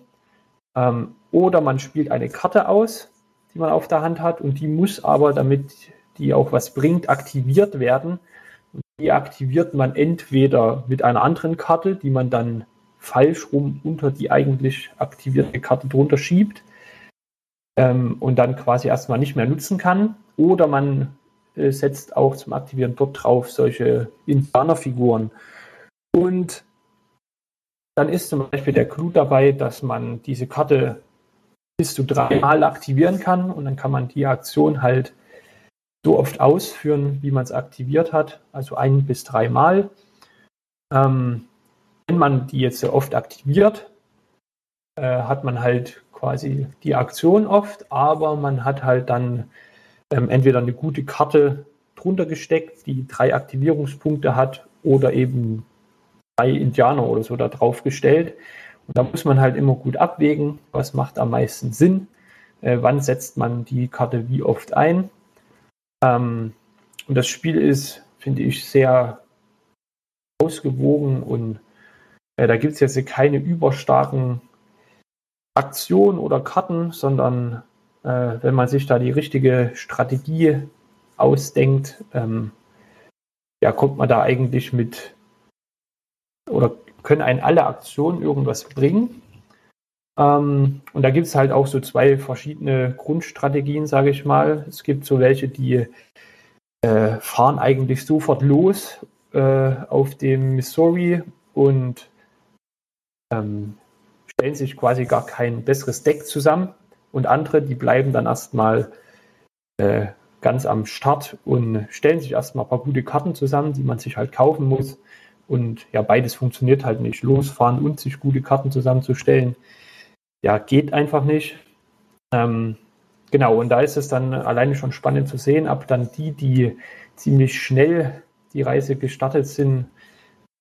Ähm, oder man spielt eine Karte aus, die man auf der Hand hat und die muss aber, damit die auch was bringt, aktiviert werden. Die aktiviert man entweder mit einer anderen Karte, die man dann falsch rum unter die eigentlich aktivierte Karte drunter schiebt ähm, und dann quasi erstmal nicht mehr nutzen kann. Oder man äh, setzt auch zum Aktivieren dort drauf solche Indianerfiguren. Und dann ist zum Beispiel der Clou dabei, dass man diese Karte bis zu dreimal aktivieren kann und dann kann man die Aktion halt so oft ausführen, wie man es aktiviert hat, also ein bis dreimal. Ähm, wenn man die jetzt so oft aktiviert, äh, hat man halt quasi die Aktion oft, aber man hat halt dann ähm, entweder eine gute Karte drunter gesteckt, die drei Aktivierungspunkte hat, oder eben drei Indianer oder so da drauf gestellt. Und da muss man halt immer gut abwägen, was macht am meisten Sinn, äh, wann setzt man die Karte wie oft ein. Ähm, und das Spiel ist, finde ich, sehr ausgewogen und äh, da gibt es jetzt keine überstarken Aktionen oder Karten, sondern äh, wenn man sich da die richtige Strategie ausdenkt, ähm, ja, kommt man da eigentlich mit oder können einen alle Aktionen irgendwas bringen. Ähm, und da gibt es halt auch so zwei verschiedene Grundstrategien, sage ich mal. Es gibt so welche, die äh, fahren eigentlich sofort los äh, auf dem Missouri und ähm, stellen sich quasi gar kein besseres Deck zusammen. Und andere, die bleiben dann erstmal äh, ganz am Start und stellen sich erstmal ein paar gute Karten zusammen, die man sich halt kaufen muss. Und ja, beides funktioniert halt nicht. Losfahren und sich gute Karten zusammenzustellen ja, geht einfach nicht. Ähm, genau, und da ist es dann alleine schon spannend zu sehen, ob dann die, die ziemlich schnell die Reise gestartet sind,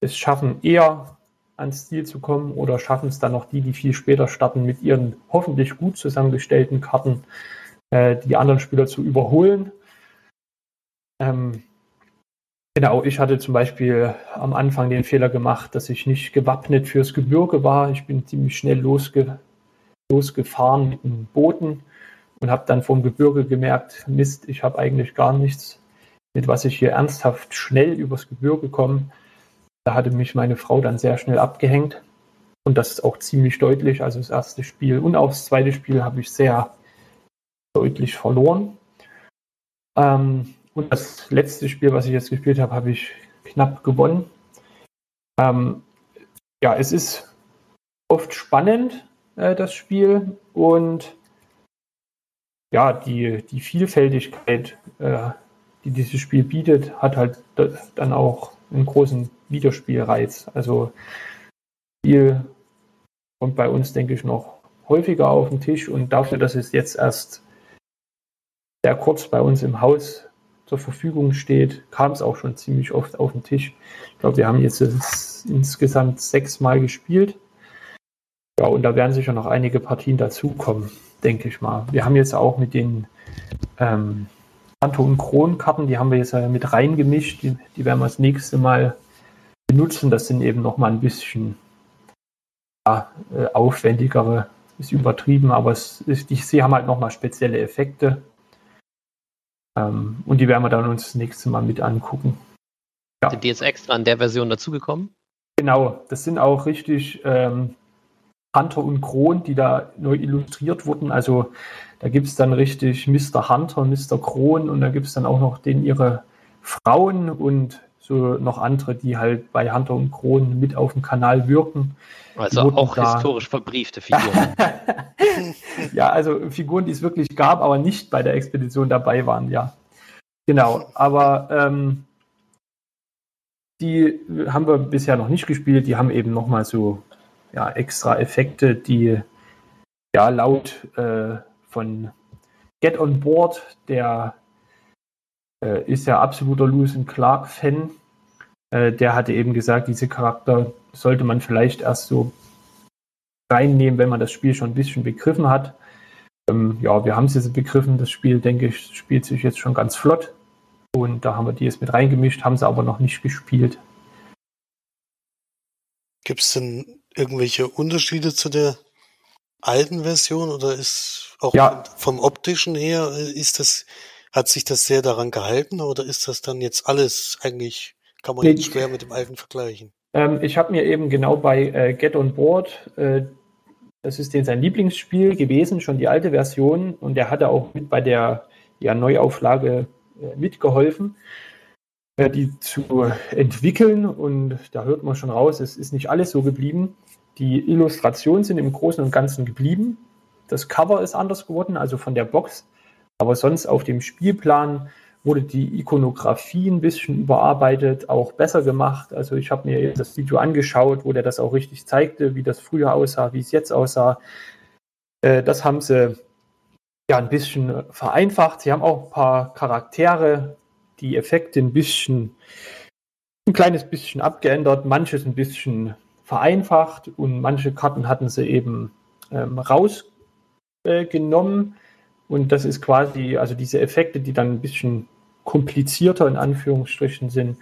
es schaffen, eher ans Ziel zu kommen oder schaffen es dann noch die, die viel später starten, mit ihren hoffentlich gut zusammengestellten Karten äh, die anderen Spieler zu überholen. Ähm, genau, ich hatte zum Beispiel am Anfang den Fehler gemacht, dass ich nicht gewappnet fürs Gebirge war. Ich bin ziemlich schnell losge losgefahren mit einem Booten und habe dann vom Gebirge gemerkt, Mist, ich habe eigentlich gar nichts, mit was ich hier ernsthaft schnell übers Gebirge komme. Da hatte mich meine Frau dann sehr schnell abgehängt und das ist auch ziemlich deutlich. Also das erste Spiel und auch das zweite Spiel habe ich sehr deutlich verloren. Ähm, und das letzte Spiel, was ich jetzt gespielt habe, habe ich knapp gewonnen. Ähm, ja, es ist oft spannend, äh, das Spiel. Und ja, die, die Vielfältigkeit, äh, die dieses Spiel bietet, hat halt dann auch einen großen Videospielreiz. Also Spiel kommt bei uns, denke ich, noch häufiger auf den Tisch und dafür, dass es jetzt erst sehr kurz bei uns im Haus zur Verfügung steht, kam es auch schon ziemlich oft auf den Tisch. Ich glaube, wir haben jetzt insgesamt sechs Mal gespielt. Ja, und da werden sicher noch einige Partien dazukommen, denke ich mal. Wir haben jetzt auch mit den ähm, und Kronkarten, die haben wir jetzt mit reingemischt. Die, die werden wir das nächste Mal benutzen. Das sind eben noch mal ein bisschen ja, äh, aufwendigere, ist übertrieben, aber es ist, ich, sie haben halt noch mal spezielle Effekte. Ähm, und die werden wir dann uns das nächste Mal mit angucken. Ja. Sind die jetzt extra in der Version dazugekommen? Genau, das sind auch richtig ähm, Hunter und Kron, die da neu illustriert wurden. Also da gibt es dann richtig Mr. Hunter, Mr. Kron und da gibt es dann auch noch den ihre Frauen und so noch andere, die halt bei Hunter und Kron mit auf dem Kanal wirken. Also auch da... historisch verbriefte Figuren. ja, also Figuren, die es wirklich gab, aber nicht bei der Expedition dabei waren, ja. Genau, aber ähm, die haben wir bisher noch nicht gespielt. Die haben eben nochmal so ja, extra Effekte, die ja laut äh, von Get on Board, der äh, ist ja absoluter Lewis and Clark Fan. Äh, der hatte eben gesagt, diese Charakter sollte man vielleicht erst so reinnehmen, wenn man das Spiel schon ein bisschen begriffen hat. Ähm, ja, wir haben es jetzt begriffen. Das Spiel, denke ich, spielt sich jetzt schon ganz flott. Und da haben wir die jetzt mit reingemischt, haben sie aber noch nicht gespielt. Gibt es denn irgendwelche Unterschiede zu der alten Version oder ist auch ja. vom optischen her ist das hat sich das sehr daran gehalten oder ist das dann jetzt alles eigentlich kann man nee, jetzt schwer mit dem alten vergleichen? Ähm, ich habe mir eben genau bei äh, Get on Board äh, das ist den sein Lieblingsspiel gewesen, schon die alte Version und er hatte auch mit bei der ja, Neuauflage äh, mitgeholfen die zu entwickeln. Und da hört man schon raus, es ist nicht alles so geblieben. Die Illustrationen sind im Großen und Ganzen geblieben. Das Cover ist anders geworden, also von der Box. Aber sonst auf dem Spielplan wurde die Ikonografie ein bisschen überarbeitet, auch besser gemacht. Also ich habe mir das Video angeschaut, wo der das auch richtig zeigte, wie das früher aussah, wie es jetzt aussah. Äh, das haben sie ja ein bisschen vereinfacht. Sie haben auch ein paar Charaktere die Effekte ein bisschen, ein kleines bisschen abgeändert, manches ein bisschen vereinfacht und manche Karten hatten sie eben ähm, rausgenommen. Äh, und das ist quasi, also diese Effekte, die dann ein bisschen komplizierter in Anführungsstrichen sind,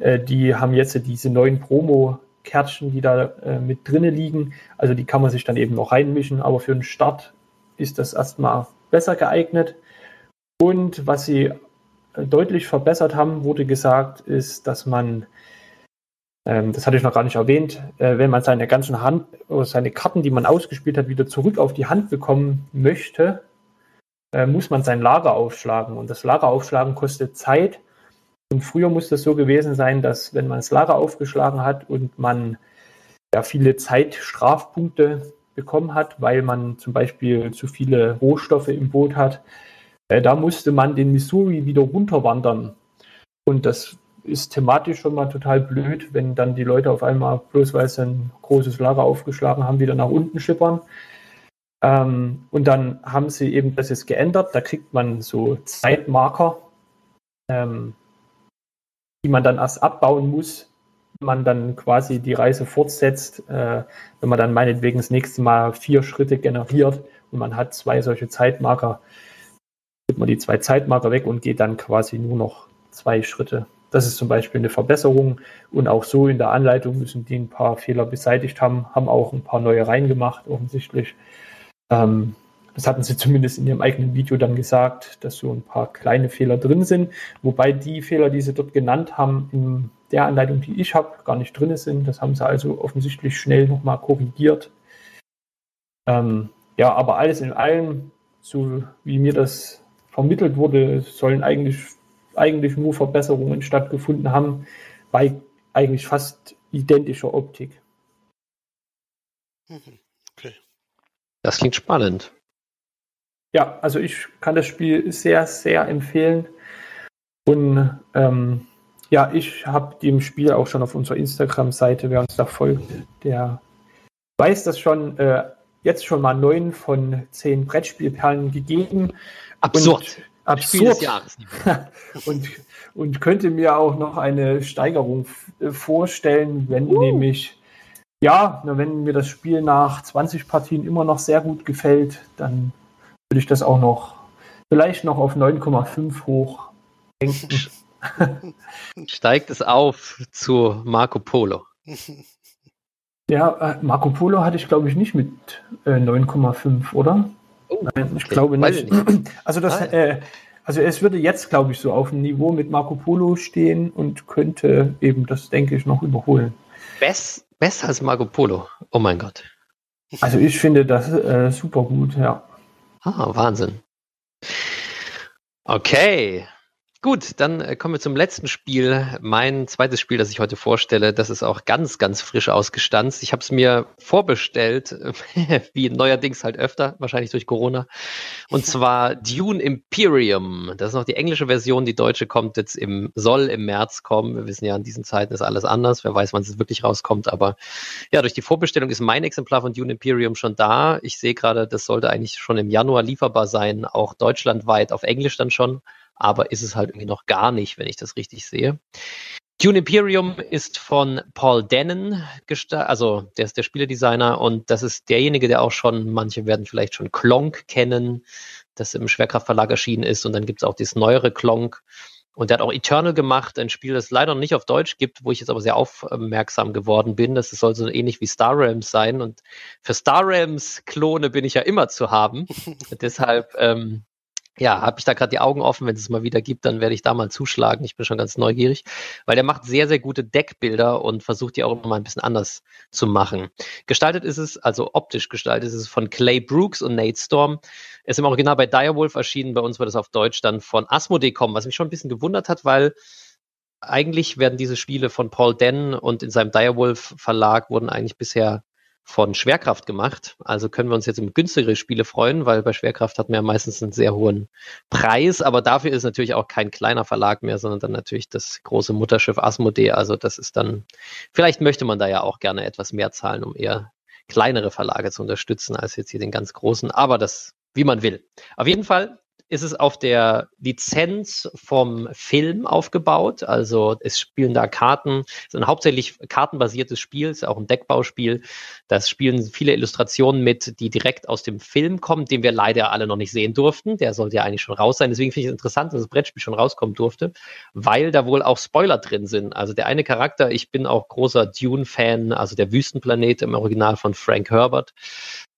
äh, die haben jetzt diese neuen Promo-Kärtchen, die da äh, mit drinne liegen. Also die kann man sich dann eben noch reinmischen, aber für den Start ist das erstmal besser geeignet. Und was sie deutlich verbessert haben, wurde gesagt, ist, dass man, ähm, das hatte ich noch gar nicht erwähnt, äh, wenn man seine ganzen Hand oder seine Karten, die man ausgespielt hat, wieder zurück auf die Hand bekommen möchte, äh, muss man sein Lager aufschlagen. Und das Lager aufschlagen kostet Zeit. Und früher muss das so gewesen sein, dass wenn man das Lager aufgeschlagen hat und man ja viele Zeitstrafpunkte bekommen hat, weil man zum Beispiel zu viele Rohstoffe im Boot hat, äh, da musste man den Missouri wieder runterwandern. Und das ist thematisch schon mal total blöd, wenn dann die Leute auf einmal, bloß weil sie ein großes Lager aufgeschlagen haben, wieder nach unten schippern. Ähm, und dann haben sie eben das jetzt geändert. Da kriegt man so Zeitmarker, ähm, die man dann erst abbauen muss, wenn man dann quasi die Reise fortsetzt. Äh, wenn man dann meinetwegen das nächste Mal vier Schritte generiert und man hat zwei solche Zeitmarker, gibt man die zwei Zeitmarker weg und geht dann quasi nur noch zwei Schritte. Das ist zum Beispiel eine Verbesserung und auch so in der Anleitung müssen die ein paar Fehler beseitigt haben, haben auch ein paar neue reingemacht, offensichtlich. Ähm, das hatten sie zumindest in ihrem eigenen Video dann gesagt, dass so ein paar kleine Fehler drin sind, wobei die Fehler, die sie dort genannt haben, in der Anleitung, die ich habe, gar nicht drin sind. Das haben sie also offensichtlich schnell nochmal korrigiert. Ähm, ja, aber alles in allem, so wie mir das vermittelt wurde, sollen eigentlich, eigentlich nur Verbesserungen stattgefunden haben bei eigentlich fast identischer Optik. Mhm. Das klingt spannend. Ja, also ich kann das Spiel sehr, sehr empfehlen. Und ähm, Ja, ich habe dem Spiel auch schon auf unserer Instagram-Seite, wer uns da folgt, der weiß das schon, äh, jetzt schon mal neun von zehn Brettspielperlen gegeben. Absurd. Und, absurd. und, und könnte mir auch noch eine Steigerung äh, vorstellen, wenn uh. nämlich, ja, wenn mir das Spiel nach 20 Partien immer noch sehr gut gefällt, dann würde ich das auch noch vielleicht noch auf 9,5 hoch denken. Steigt es auf zu Marco Polo. Ja, äh, Marco Polo hatte ich, glaube ich, nicht mit äh, 9,5, oder? Oh, Nein, ich okay. glaube nicht. nicht. Also, das, ah, äh, also es würde jetzt, glaube ich, so auf dem Niveau mit Marco Polo stehen und könnte eben das, denke ich, noch überholen. Bess, besser als Marco Polo. Oh mein Gott. Also ich finde das äh, super gut, ja. Ah, Wahnsinn. Okay, Gut, dann äh, kommen wir zum letzten Spiel. Mein zweites Spiel, das ich heute vorstelle, das ist auch ganz, ganz frisch ausgestanzt. Ich habe es mir vorbestellt, wie neuerdings halt öfter, wahrscheinlich durch Corona. Und zwar Dune Imperium. Das ist noch die englische Version. Die deutsche kommt jetzt im, soll im März kommen. Wir wissen ja, in diesen Zeiten ist alles anders. Wer weiß, wann es wirklich rauskommt. Aber ja, durch die Vorbestellung ist mein Exemplar von Dune Imperium schon da. Ich sehe gerade, das sollte eigentlich schon im Januar lieferbar sein. Auch deutschlandweit auf Englisch dann schon aber ist es halt irgendwie noch gar nicht, wenn ich das richtig sehe. Dune Imperium ist von Paul Dennen, also der ist der Spieledesigner und das ist derjenige, der auch schon, manche werden vielleicht schon Klonk kennen, das im Schwerkraftverlag erschienen ist und dann gibt es auch das neuere Klonk und der hat auch Eternal gemacht, ein Spiel, das es leider noch nicht auf Deutsch gibt, wo ich jetzt aber sehr aufmerksam geworden bin. Das soll so ähnlich wie Star Realms sein und für Star Realms Klone bin ich ja immer zu haben. Deshalb ähm, ja, habe ich da gerade die Augen offen. Wenn es mal wieder gibt, dann werde ich da mal zuschlagen. Ich bin schon ganz neugierig, weil der macht sehr, sehr gute Deckbilder und versucht die auch immer mal ein bisschen anders zu machen. Gestaltet ist es, also optisch gestaltet ist es von Clay Brooks und Nate Storm. Ist im Original bei Direwolf erschienen. Bei uns wird es auf Deutsch dann von Asmodee kommen, was mich schon ein bisschen gewundert hat, weil eigentlich werden diese Spiele von Paul Denn und in seinem Direwolf Verlag wurden eigentlich bisher von Schwerkraft gemacht. Also können wir uns jetzt um günstigere Spiele freuen, weil bei Schwerkraft hat man ja meistens einen sehr hohen Preis, aber dafür ist natürlich auch kein kleiner Verlag mehr, sondern dann natürlich das große Mutterschiff Asmodee. Also das ist dann, vielleicht möchte man da ja auch gerne etwas mehr zahlen, um eher kleinere Verlage zu unterstützen, als jetzt hier den ganz großen, aber das, wie man will. Auf jeden Fall ist es auf der Lizenz vom Film aufgebaut. Also es spielen da Karten, es ist ein hauptsächlich kartenbasiertes Spiel, es ist auch ein Deckbauspiel. Das spielen viele Illustrationen mit, die direkt aus dem Film kommen, den wir leider alle noch nicht sehen durften. Der sollte ja eigentlich schon raus sein. Deswegen finde ich es interessant, dass das Brettspiel schon rauskommen durfte, weil da wohl auch Spoiler drin sind. Also der eine Charakter, ich bin auch großer Dune-Fan, also der Wüstenplanet im Original von Frank Herbert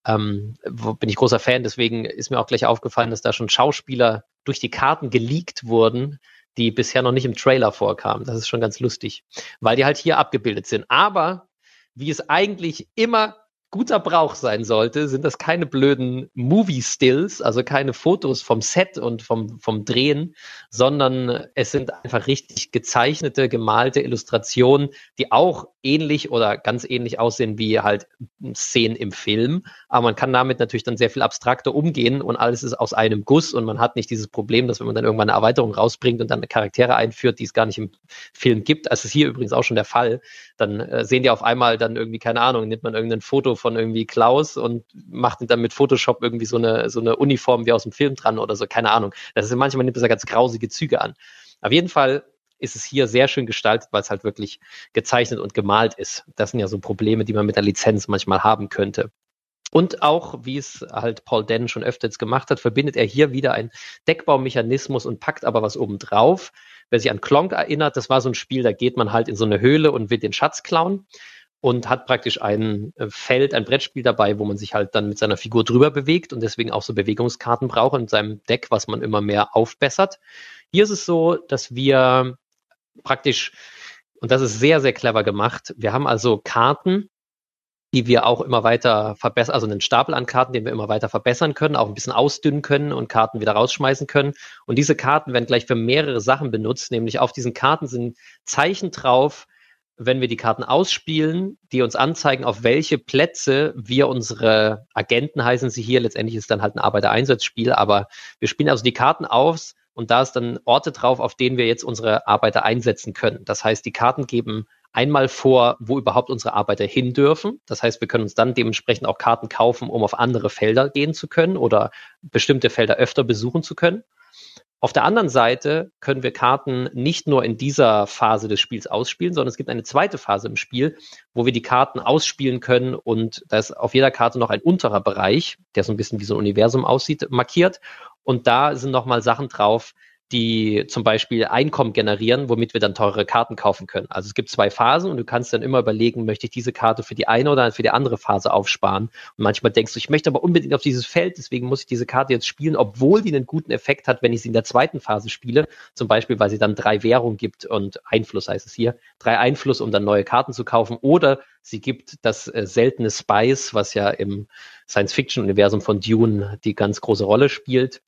ähm, bin ich großer Fan, deswegen ist mir auch gleich aufgefallen, dass da schon Schauspieler durch die Karten geleakt wurden, die bisher noch nicht im Trailer vorkamen. Das ist schon ganz lustig, weil die halt hier abgebildet sind. Aber wie es eigentlich immer guter Brauch sein sollte, sind das keine blöden Movie-Stills, also keine Fotos vom Set und vom, vom Drehen, sondern es sind einfach richtig gezeichnete, gemalte Illustrationen, die auch ähnlich oder ganz ähnlich aussehen wie halt Szenen im Film. Aber man kann damit natürlich dann sehr viel abstrakter umgehen und alles ist aus einem Guss und man hat nicht dieses Problem, dass wenn man dann irgendwann eine Erweiterung rausbringt und dann Charaktere einführt, die es gar nicht im Film gibt, das ist hier übrigens auch schon der Fall, dann äh, sehen die auf einmal dann irgendwie, keine Ahnung, nimmt man irgendein Foto von irgendwie Klaus und macht dann mit Photoshop irgendwie so eine, so eine Uniform wie aus dem Film dran oder so, keine Ahnung. Das ist manchmal nimmt das ja ganz grausige Züge an. Auf jeden Fall ist es hier sehr schön gestaltet, weil es halt wirklich gezeichnet und gemalt ist. Das sind ja so Probleme, die man mit der Lizenz manchmal haben könnte. Und auch, wie es halt Paul Denn schon öfter jetzt gemacht hat, verbindet er hier wieder einen Deckbaumechanismus und packt aber was oben drauf. Wer sich an Klonk erinnert, das war so ein Spiel, da geht man halt in so eine Höhle und will den Schatz klauen und hat praktisch ein äh, Feld, ein Brettspiel dabei, wo man sich halt dann mit seiner Figur drüber bewegt und deswegen auch so Bewegungskarten braucht in seinem Deck, was man immer mehr aufbessert. Hier ist es so, dass wir praktisch, und das ist sehr, sehr clever gemacht, wir haben also Karten, die wir auch immer weiter verbessern, also einen Stapel an Karten, den wir immer weiter verbessern können, auch ein bisschen ausdünnen können und Karten wieder rausschmeißen können. Und diese Karten werden gleich für mehrere Sachen benutzt, nämlich auf diesen Karten sind Zeichen drauf, wenn wir die Karten ausspielen, die uns anzeigen, auf welche Plätze wir unsere Agenten heißen sie hier. Letztendlich ist dann halt ein Arbeitereinsatzspiel, aber wir spielen also die Karten aus und da ist dann Orte drauf, auf denen wir jetzt unsere Arbeiter einsetzen können. Das heißt, die Karten geben einmal vor, wo überhaupt unsere Arbeiter hin dürfen. Das heißt, wir können uns dann dementsprechend auch Karten kaufen, um auf andere Felder gehen zu können oder bestimmte Felder öfter besuchen zu können. Auf der anderen Seite können wir Karten nicht nur in dieser Phase des Spiels ausspielen, sondern es gibt eine zweite Phase im Spiel, wo wir die Karten ausspielen können und da ist auf jeder Karte noch ein unterer Bereich, der so ein bisschen wie so ein Universum aussieht, markiert. Und da sind nochmal Sachen drauf, die zum Beispiel Einkommen generieren, womit wir dann teure Karten kaufen können. Also es gibt zwei Phasen und du kannst dann immer überlegen, möchte ich diese Karte für die eine oder für die andere Phase aufsparen. Und manchmal denkst du, ich möchte aber unbedingt auf dieses Feld, deswegen muss ich diese Karte jetzt spielen, obwohl die einen guten Effekt hat, wenn ich sie in der zweiten Phase spiele. Zum Beispiel, weil sie dann drei Währungen gibt und Einfluss heißt es hier, drei Einfluss, um dann neue Karten zu kaufen. Oder sie gibt das äh, seltene Spice, was ja im Science-Fiction-Universum von Dune die ganz große Rolle spielt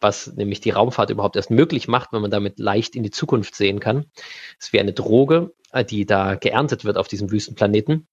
was nämlich die Raumfahrt überhaupt erst möglich macht, wenn man damit leicht in die Zukunft sehen kann. Es ist wie eine Droge, äh, die da geerntet wird auf diesem Wüstenplaneten.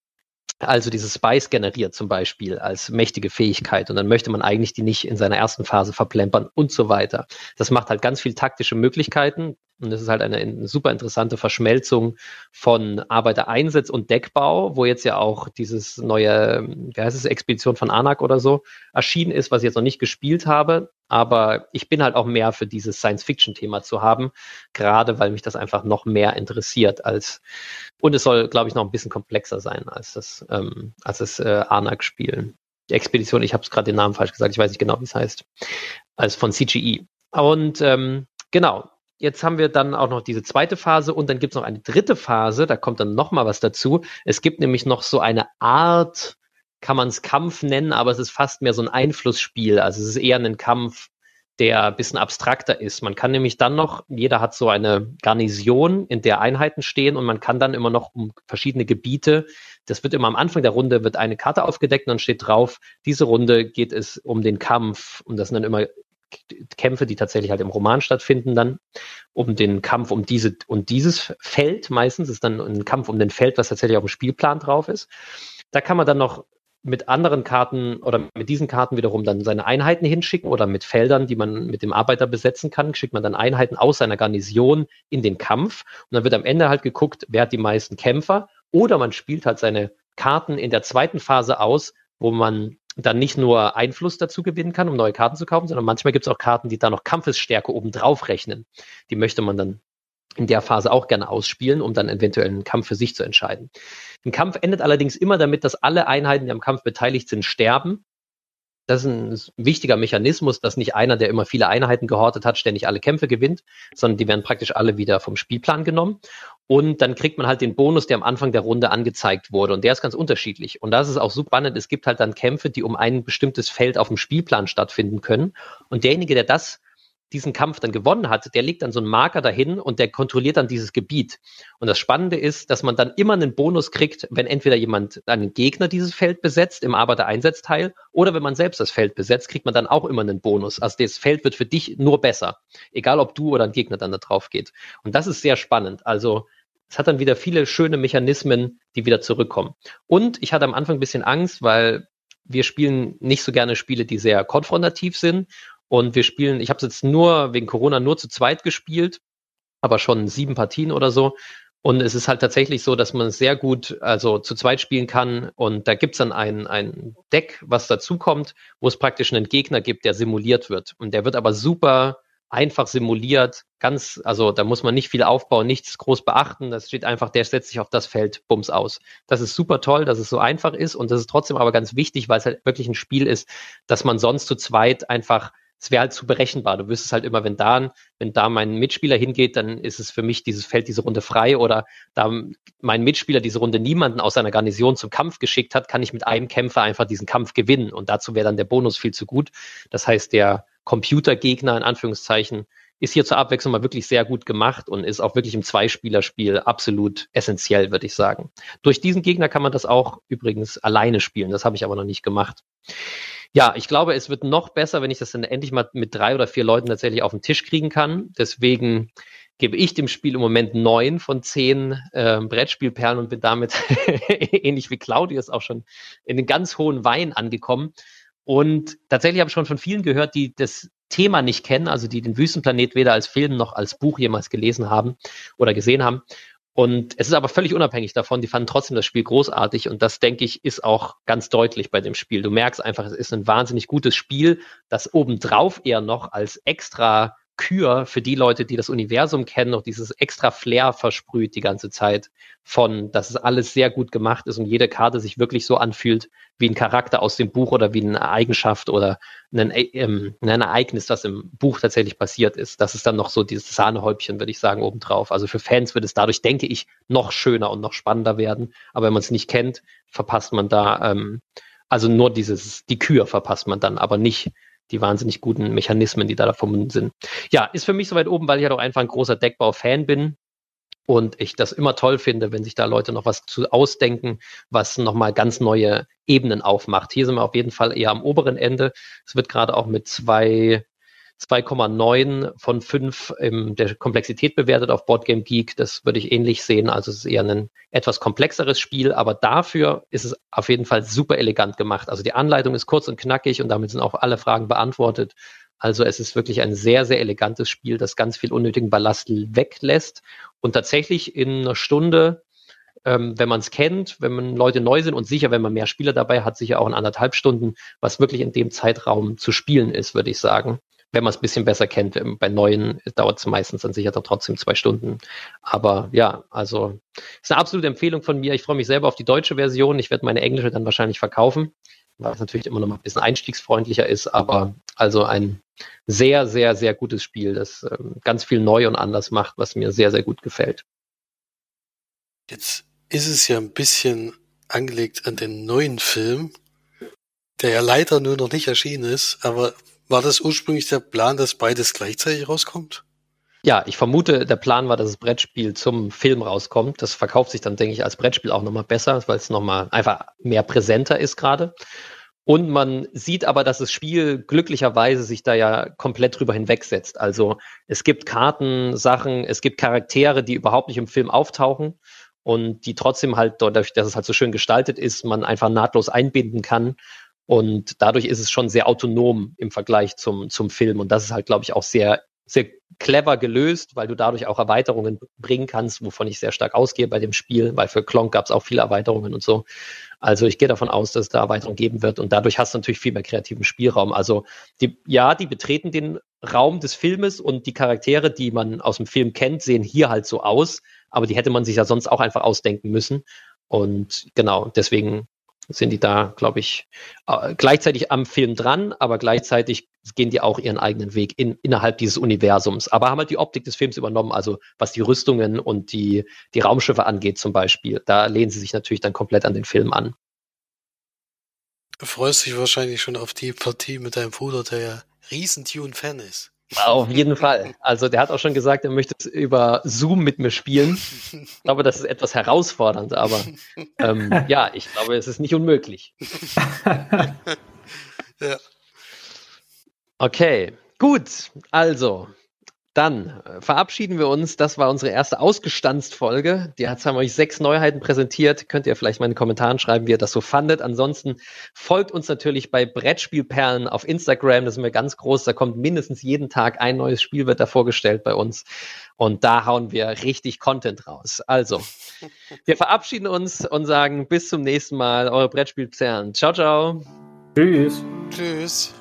Also dieses Spice generiert zum Beispiel als mächtige Fähigkeit und dann möchte man eigentlich die nicht in seiner ersten Phase verplempern und so weiter. Das macht halt ganz viel taktische Möglichkeiten. Und das ist halt eine, eine super interessante Verschmelzung von Arbeitereinsatz und Deckbau, wo jetzt ja auch dieses neue, wie heißt es, Expedition von Anak oder so erschienen ist, was ich jetzt noch nicht gespielt habe. Aber ich bin halt auch mehr für dieses Science-Fiction-Thema zu haben, gerade weil mich das einfach noch mehr interessiert als, und es soll, glaube ich, noch ein bisschen komplexer sein als das, ähm, als das äh, Anak-Spiel. Die Expedition, ich habe es gerade den Namen falsch gesagt, ich weiß nicht genau, wie es heißt, als von CGE. Und ähm, genau, Jetzt haben wir dann auch noch diese zweite Phase und dann gibt es noch eine dritte Phase, da kommt dann noch mal was dazu. Es gibt nämlich noch so eine Art, kann man es Kampf nennen, aber es ist fast mehr so ein Einflussspiel. Also es ist eher ein Kampf, der ein bisschen abstrakter ist. Man kann nämlich dann noch, jeder hat so eine Garnison, in der Einheiten stehen und man kann dann immer noch um verschiedene Gebiete, das wird immer am Anfang der Runde, wird eine Karte aufgedeckt und dann steht drauf, diese Runde geht es um den Kampf und das sind dann immer Kämpfe, die tatsächlich halt im Roman stattfinden, dann um den Kampf um diese und dieses Feld meistens ist dann ein Kampf um den Feld, was tatsächlich auf dem Spielplan drauf ist. Da kann man dann noch mit anderen Karten oder mit diesen Karten wiederum dann seine Einheiten hinschicken oder mit Feldern, die man mit dem Arbeiter besetzen kann, schickt man dann Einheiten aus seiner Garnison in den Kampf und dann wird am Ende halt geguckt, wer hat die meisten Kämpfer oder man spielt halt seine Karten in der zweiten Phase aus, wo man dann nicht nur Einfluss dazu gewinnen kann, um neue Karten zu kaufen, sondern manchmal gibt es auch Karten, die da noch Kampfesstärke obendrauf rechnen. Die möchte man dann in der Phase auch gerne ausspielen, um dann eventuell einen Kampf für sich zu entscheiden. Ein Kampf endet allerdings immer damit, dass alle Einheiten, die am Kampf beteiligt sind, sterben das ist ein wichtiger Mechanismus, dass nicht einer, der immer viele Einheiten gehortet hat, ständig alle Kämpfe gewinnt, sondern die werden praktisch alle wieder vom Spielplan genommen. Und dann kriegt man halt den Bonus, der am Anfang der Runde angezeigt wurde. Und der ist ganz unterschiedlich. Und das ist auch super spannend. Es gibt halt dann Kämpfe, die um ein bestimmtes Feld auf dem Spielplan stattfinden können. Und derjenige, der das diesen Kampf dann gewonnen hat, der legt dann so einen Marker dahin und der kontrolliert dann dieses Gebiet. Und das Spannende ist, dass man dann immer einen Bonus kriegt, wenn entweder jemand, einen Gegner dieses Feld besetzt im Arbeitereinsatzteil oder wenn man selbst das Feld besetzt, kriegt man dann auch immer einen Bonus. Also das Feld wird für dich nur besser, egal ob du oder ein Gegner dann da drauf geht. Und das ist sehr spannend. Also es hat dann wieder viele schöne Mechanismen, die wieder zurückkommen. Und ich hatte am Anfang ein bisschen Angst, weil wir spielen nicht so gerne Spiele, die sehr konfrontativ sind. Und wir spielen, ich habe es jetzt nur wegen Corona nur zu zweit gespielt, aber schon sieben Partien oder so. Und es ist halt tatsächlich so, dass man sehr gut also zu zweit spielen kann. Und da gibt's dann ein, ein Deck, was dazukommt, wo es praktisch einen Gegner gibt, der simuliert wird. Und der wird aber super einfach simuliert. Ganz, also da muss man nicht viel aufbauen, nichts groß beachten. Das steht einfach, der setzt sich auf das Feld, bums aus. Das ist super toll, dass es so einfach ist. Und das ist trotzdem aber ganz wichtig, weil es halt wirklich ein Spiel ist, dass man sonst zu zweit einfach es wäre halt zu berechenbar. Du wüsstest halt immer, wenn da, wenn da mein Mitspieler hingeht, dann ist es für mich dieses Feld, diese Runde frei oder da mein Mitspieler diese Runde niemanden aus seiner Garnison zum Kampf geschickt hat, kann ich mit einem Kämpfer einfach diesen Kampf gewinnen und dazu wäre dann der Bonus viel zu gut. Das heißt, der Computergegner in Anführungszeichen ist hier zur Abwechslung mal wirklich sehr gut gemacht und ist auch wirklich im Zweispielerspiel absolut essentiell, würde ich sagen. Durch diesen Gegner kann man das auch übrigens alleine spielen. Das habe ich aber noch nicht gemacht. Ja, ich glaube, es wird noch besser, wenn ich das dann endlich mal mit drei oder vier Leuten tatsächlich auf den Tisch kriegen kann. Deswegen gebe ich dem Spiel im Moment neun von zehn äh, Brettspielperlen und bin damit ähnlich wie Claudius auch schon in den ganz hohen Wein angekommen. Und tatsächlich habe ich schon von vielen gehört, die das Thema nicht kennen, also die den Wüstenplanet weder als Film noch als Buch jemals gelesen haben oder gesehen haben. Und es ist aber völlig unabhängig davon, die fanden trotzdem das Spiel großartig und das, denke ich, ist auch ganz deutlich bei dem Spiel. Du merkst einfach, es ist ein wahnsinnig gutes Spiel, das obendrauf eher noch als extra Kür für die Leute, die das Universum kennen, noch dieses extra Flair versprüht die ganze Zeit von, dass es alles sehr gut gemacht ist und jede Karte sich wirklich so anfühlt wie ein Charakter aus dem Buch oder wie eine Eigenschaft oder ein, ähm, ein Ereignis, das im Buch tatsächlich passiert ist. Das ist dann noch so dieses Sahnehäubchen, würde ich sagen, obendrauf. Also für Fans wird es dadurch, denke ich, noch schöner und noch spannender werden. Aber wenn man es nicht kennt, verpasst man da, ähm, also nur dieses, die Kür verpasst man dann, aber nicht die wahnsinnig guten Mechanismen, die da verbunden sind. Ja, ist für mich soweit oben, weil ich ja halt doch einfach ein großer Deckbau-Fan bin und ich das immer toll finde, wenn sich da Leute noch was zu ausdenken, was nochmal ganz neue Ebenen aufmacht. Hier sind wir auf jeden Fall eher am oberen Ende. Es wird gerade auch mit zwei 2,9 von 5 in der Komplexität bewertet auf Boardgame Geek. Das würde ich ähnlich sehen. Also es ist eher ein etwas komplexeres Spiel, aber dafür ist es auf jeden Fall super elegant gemacht. Also die Anleitung ist kurz und knackig und damit sind auch alle Fragen beantwortet. Also es ist wirklich ein sehr, sehr elegantes Spiel, das ganz viel unnötigen Ballast weglässt und tatsächlich in einer Stunde ähm, wenn man es kennt, wenn man Leute neu sind und sicher, wenn man mehr Spieler dabei hat, sicher auch in anderthalb Stunden, was wirklich in dem Zeitraum zu spielen ist, würde ich sagen wenn man es ein bisschen besser kennt. Ähm, bei neuen dauert es meistens dann sicher dann trotzdem zwei Stunden. Aber ja, also ist eine absolute Empfehlung von mir. Ich freue mich selber auf die deutsche Version. Ich werde meine englische dann wahrscheinlich verkaufen, weil es natürlich immer noch mal ein bisschen einstiegsfreundlicher ist. Aber also ein sehr, sehr, sehr gutes Spiel, das ähm, ganz viel neu und anders macht, was mir sehr, sehr gut gefällt. Jetzt ist es ja ein bisschen angelegt an den neuen Film, der ja leider nur noch nicht erschienen ist, aber war das ursprünglich der Plan, dass beides gleichzeitig rauskommt? Ja, ich vermute, der Plan war, dass das Brettspiel zum Film rauskommt. Das verkauft sich dann, denke ich, als Brettspiel auch nochmal besser, weil es nochmal einfach mehr präsenter ist gerade. Und man sieht aber, dass das Spiel glücklicherweise sich da ja komplett drüber hinwegsetzt. Also es gibt Karten, Sachen, es gibt Charaktere, die überhaupt nicht im Film auftauchen und die trotzdem halt dadurch, dass es halt so schön gestaltet ist, man einfach nahtlos einbinden kann und dadurch ist es schon sehr autonom im Vergleich zum, zum Film. Und das ist halt, glaube ich, auch sehr, sehr clever gelöst, weil du dadurch auch Erweiterungen bringen kannst, wovon ich sehr stark ausgehe bei dem Spiel, weil für Klonk gab es auch viele Erweiterungen und so. Also ich gehe davon aus, dass es da Erweiterungen geben wird und dadurch hast du natürlich viel mehr kreativen Spielraum. Also die, ja, die betreten den Raum des Filmes und die Charaktere, die man aus dem Film kennt, sehen hier halt so aus, aber die hätte man sich ja sonst auch einfach ausdenken müssen. Und genau, deswegen sind die da, glaube ich, äh, gleichzeitig am Film dran, aber gleichzeitig gehen die auch ihren eigenen Weg in, innerhalb dieses Universums. Aber haben halt die Optik des Films übernommen, also was die Rüstungen und die, die Raumschiffe angeht zum Beispiel. Da lehnen sie sich natürlich dann komplett an den Film an. Du freust dich wahrscheinlich schon auf die Partie mit deinem Bruder, der ja riesen Tune-Fan ist. Auf jeden Fall. Also der hat auch schon gesagt, er möchte es über Zoom mit mir spielen. Ich glaube, das ist etwas herausfordernd, aber ähm, ja, ich glaube, es ist nicht unmöglich. ja. Okay, gut. Also, dann äh, verabschieden wir uns. Das war unsere erste Ausgestanzt-Folge. Jetzt haben wir euch sechs Neuheiten präsentiert. Könnt ihr vielleicht mal in den Kommentaren schreiben, wie ihr das so fandet. Ansonsten folgt uns natürlich bei Brettspielperlen auf Instagram. Das sind wir ganz groß. Da kommt mindestens jeden Tag ein neues Spiel, wird da vorgestellt bei uns. Und da hauen wir richtig Content raus. Also, wir verabschieden uns und sagen bis zum nächsten Mal. Eure Brettspielperlen. Ciao, ciao. Tschüss. Tschüss.